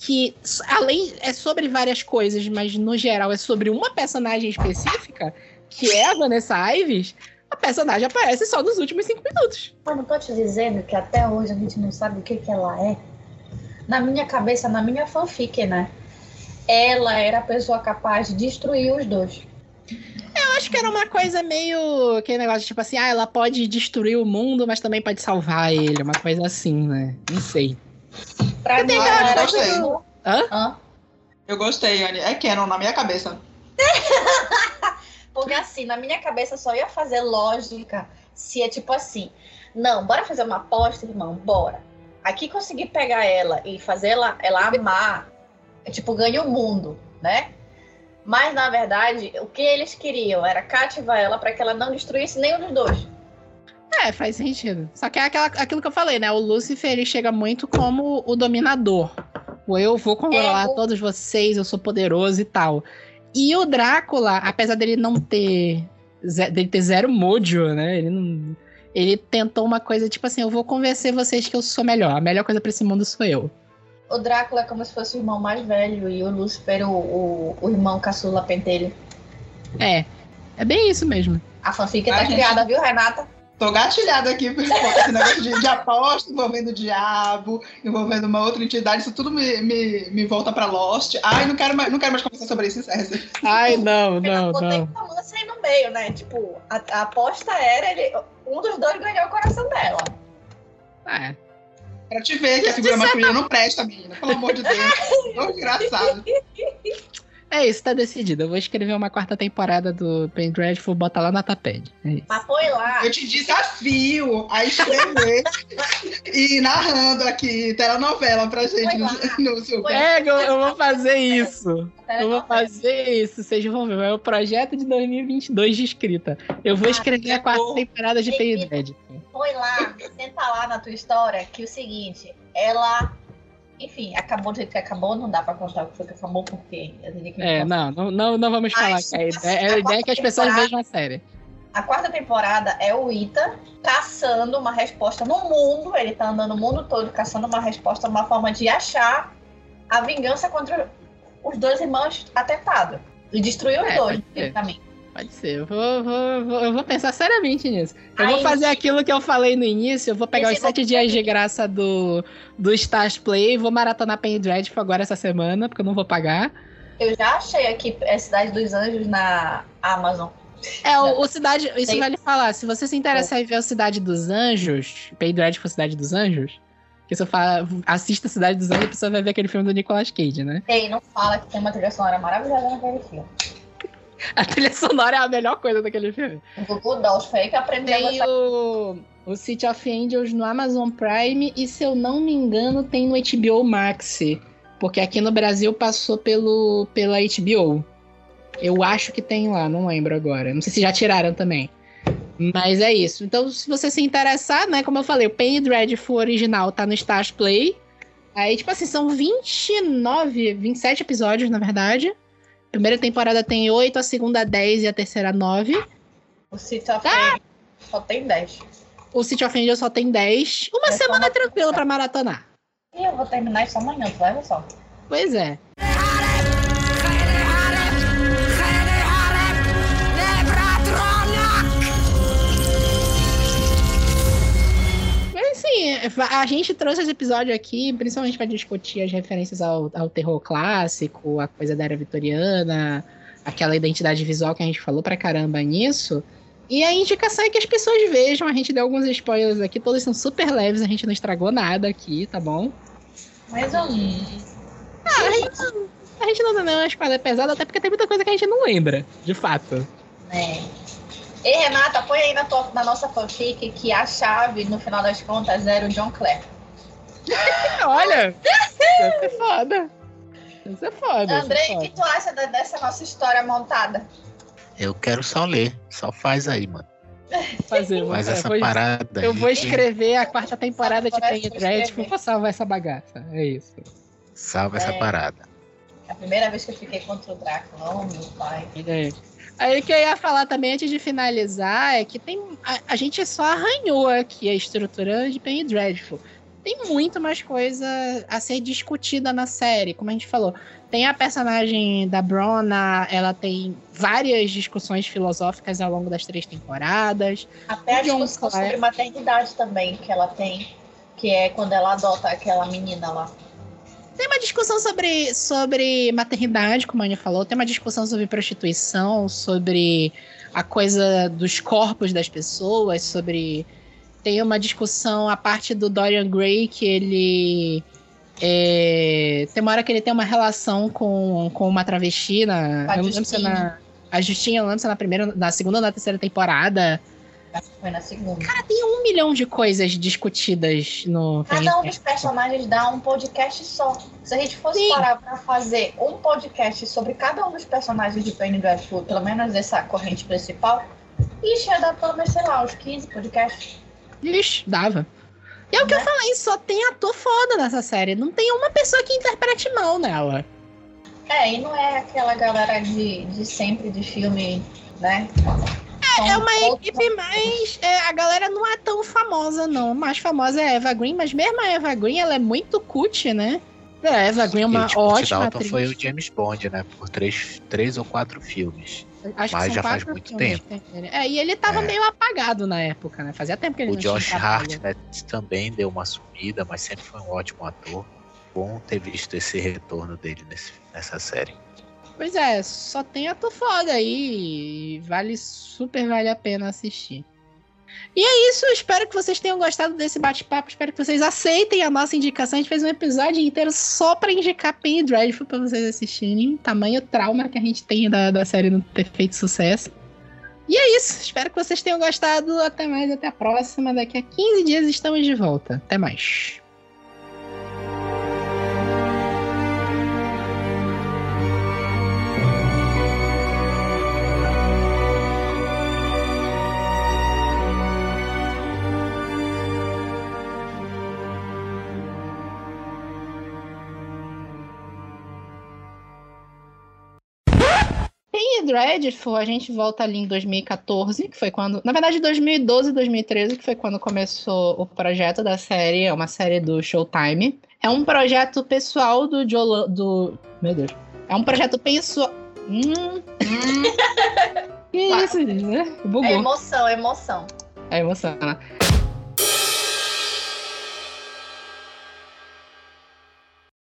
A: que, além, é sobre várias coisas, mas no geral é sobre uma personagem específica, que é a Vanessa Ives, a personagem aparece só nos últimos cinco minutos.
B: Eu não tô te dizendo que até hoje a gente não sabe o que, que ela é. Na minha cabeça, na minha fanfic, né? Ela era a pessoa capaz de destruir os dois.
A: Eu acho que era uma coisa meio. aquele negócio tipo assim, ah, ela pode destruir o mundo, mas também pode salvar ele. Uma coisa assim, né? Não sei.
B: Pra
A: Eu
B: mim, era
C: gostei.
B: tipo-
A: Hã?
B: Hã?
C: Eu gostei, Anne. É canon na minha cabeça.
B: Porque assim, na minha cabeça só ia fazer lógica se é tipo assim. Não, bora fazer uma aposta, irmão, bora. Aqui conseguir pegar ela e fazer ela, ela amar, é tipo, ganha o mundo, né? Mas na verdade, o que eles queriam era cativar ela para que ela não destruísse nenhum dos dois.
A: É, faz sentido. Só que é aquela, aquilo que eu falei, né? O Lúcifer ele chega muito como o dominador. O eu vou controlar
B: É,
A: todos vocês, eu sou poderoso e tal. E o Drácula, apesar dele não ter. dele ter zero mojo, né? Ele não. Ele tentou uma coisa tipo assim: eu vou convencer vocês que eu sou melhor. A melhor coisa pra esse mundo sou eu.
B: O Drácula é como se fosse o irmão mais velho e o Lúcifer o, o, o irmão caçula pentelho.
A: É. É bem isso mesmo.
B: A fanfic
C: Ai,
B: tá
C: gente.
B: criada, viu, Renata?
C: Tô gatilhada aqui por esse negócio de, de aposta envolvendo o diabo, envolvendo uma outra entidade, isso tudo me, me, me volta pra Lost. Ai, não quero mais, não quero mais conversar sobre isso, César.
A: Ai, não, não,
B: botei
A: não.
B: romance aí no meio, né? Tipo, a, a aposta era ele, um dos dois ganhou o coração dela.
A: É.
C: Pra te ver que a figura masculina não presta, menina. Pelo amor de Deus. Tão engraçado.
A: É isso, tá decidido. Eu vou escrever uma quarta temporada do Pen Dreadful, botar lá na Tapad. É isso.
B: Mas foi lá.
C: Eu te desafio a escrever e narrando aqui telenovela pra gente no, no seu.
A: É, eu, eu vou fazer isso. Eu vou fazer isso. Vocês vão ver. É o projeto de 2022 de escrita. Eu vou
B: Ah,
A: escrever a quarta temporada de Pen
B: Menino.
A: Dreadful.
B: Foi lá, senta lá na tua história que o seguinte, ela. Enfim, acabou do jeito que acabou, não dá pra contar o que foi que acabou, porque eu teria que
A: É, não, não, não, não vamos falar.
B: Mas,
A: a, ideia,
B: assim,
A: a ideia é que as pessoas vejam a série.
B: A quarta temporada é o Ita caçando uma resposta no mundo. Ele tá andando o mundo todo caçando uma resposta, uma forma de achar a vingança contra os dois irmãos atentados. E destruiu os
A: É,
B: dois, diretamente.
A: Pode ser. Eu vou, vou- vou- eu vou pensar seriamente nisso. Eu vou
B: Aí-
A: fazer aquilo que eu falei no início. Eu vou pegar os sete dias de graça do, do Stars Play. Vou maratonar Pen Dreadful agora essa semana, porque eu não vou pagar.
B: Eu já achei aqui a Cidade dos Anjos na Amazon.
A: É, o, o Cidade. Isso vale falar. Se você se interessar em ver o Cidade dos Anjos, Pen Dreadful Cidade dos Anjos, que se eu falar, assista Cidade dos Anjos, a pessoa vai ver aquele filme do Nicolas Cage, né?
B: Ei, não fala que tem uma trilha sonora maravilhosa naquele filme.
A: A trilha sonora é a melhor coisa daquele filme.
B: O Gugu Dolls foi aí que aprendeu a
A: Tem o, o City of Angels no Amazon Prime e, se eu não me engano, tem no HBO Max. Porque aqui no Brasil passou pelo, pela HBO. Eu acho que tem lá, não lembro agora. Não sei se já tiraram também. Mas é isso. Então, se você se interessar, né? Como eu falei, o Penny Dreadful original tá no Stars Play. Aí, tipo assim, são 29, 27 episódios, na verdade. Primeira temporada tem 8, a segunda 10 e a terceira 9.
B: O City of
A: Ah!
B: Só tem 10.
A: O City of Angels só tem 10. Uma
B: É só
A: semana tranquila pra maratonar.
B: E eu vou terminar isso amanhã, tu ver só.
A: Pois é. Assim, a gente trouxe esse episódio aqui, principalmente pra discutir as referências ao, ao terror clássico, a coisa da era vitoriana, aquela identidade visual que a gente falou pra caramba nisso. E a indicação é que as pessoas vejam, a gente deu alguns spoilers aqui, todos são super leves, a gente não estragou nada aqui, tá bom?
B: Mais ou menos.
A: Ah, a gente, a gente não dá nenhuma espada pesada, até porque tem muita coisa que a gente não lembra, de fato.
B: É. E Renata, põe aí na, tua- na nossa fanfic que a chave, no final das contas, era o John Clare.
A: Olha! Isso é foda. Isso é foda. é
B: Andrei, o que tu acha da- dessa nossa história montada?
D: Eu quero só ler. Só faz aí, mano.
A: Fazer,
D: Mas
A: eu
D: essa
A: vou,
D: parada.
A: eu
D: aí
A: vou escrever a quarta temporada de Penny Dreadful
B: escrevi.
A: pra salvar essa bagaça. É isso.
D: Salva essa
B: É.
D: parada.
B: A primeira vez que eu fiquei contra o Drácula, oh meu pai.
A: É. Aí o que eu ia falar também antes de finalizar é que tem. A, a gente só arranhou aqui a estrutura de Penny Dreadful. Tem muito mais coisa a ser discutida na série, como a gente falou. Tem a personagem da Brona, ela tem várias discussões filosóficas ao longo das três temporadas.
B: Até a discussão sobre maternidade também que ela tem, que é quando ela adota aquela menina lá.
A: Tem uma discussão sobre, sobre maternidade, como a Anya falou, tem uma discussão sobre prostituição, sobre a coisa dos corpos das pessoas, sobre. Tem uma discussão a parte do Dorian Gray que ele. é, tem uma hora que ele tem uma relação com, com uma travesti na.
B: A
A: eu não lembro se é na. A Justinha, eu não lembro se é na primeira, na segunda ou na terceira temporada.
B: Acho que foi na segunda.
A: Cara, tem um milhão de coisas discutidas no.
B: Cada um dos personagens dá um podcast só. Se a gente fosse
A: Sim.
B: parar pra fazer um podcast sobre cada um dos personagens de Penny Dreadful, pelo menos dessa corrente principal, ixi, ia dar pelo menos, sei lá, uns 15 podcasts.
A: Ixi, dava. E é o que eu
B: Né?
A: falei, só tem ator foda nessa série. Não tem uma pessoa que interprete mal nela.
B: É, e não é aquela galera de, de sempre de filme, né?
A: É uma equipe mais. é, a galera não é tão famosa, não. A mais famosa é a Eva Green, mas mesmo a Eva Green, ela é muito cut, né? É, A Eva Green é uma
D: e o Timothy
A: ótima
D: Dalton
A: atriz.
D: foi o James Bond, né? Por três, três ou quatro filmes.
A: Acho
D: mas já faz muito tempo.
A: É, e ele tava
D: É.
A: meio apagado na época, né? Fazia tempo que ele
D: O
A: não tinha
D: Josh
A: trabalho.
D: Hartnett também deu uma sumida, mas sempre foi um ótimo ator. Bom ter visto esse retorno dele nesse- nessa série.
A: Pois é, só tem ator foda aí. Vale, super vale a pena assistir. E é isso, espero que vocês tenham gostado desse bate-papo. Espero que vocês aceitem a nossa indicação. A gente fez um episódio inteiro só pra indicar Penny Dreadful pra vocês assistirem. Tamanho trauma que a gente tem da, da série não ter feito sucesso. E é isso, espero que vocês tenham gostado. Até mais, até a próxima. Daqui a 15 dias estamos de volta. Até mais. Dreadful, a gente volta ali em 2014, que foi quando. Na verdade, 2012 e 2013, que foi quando começou o projeto da série. É uma série do Showtime. É um projeto pessoal do Joe. Do, meu Deus. É um projeto pessoal. Hum,
B: Hum,
A: que isso, gente, né?
B: é
A: Bugou.
B: emoção, é emoção.
A: É emoção. né?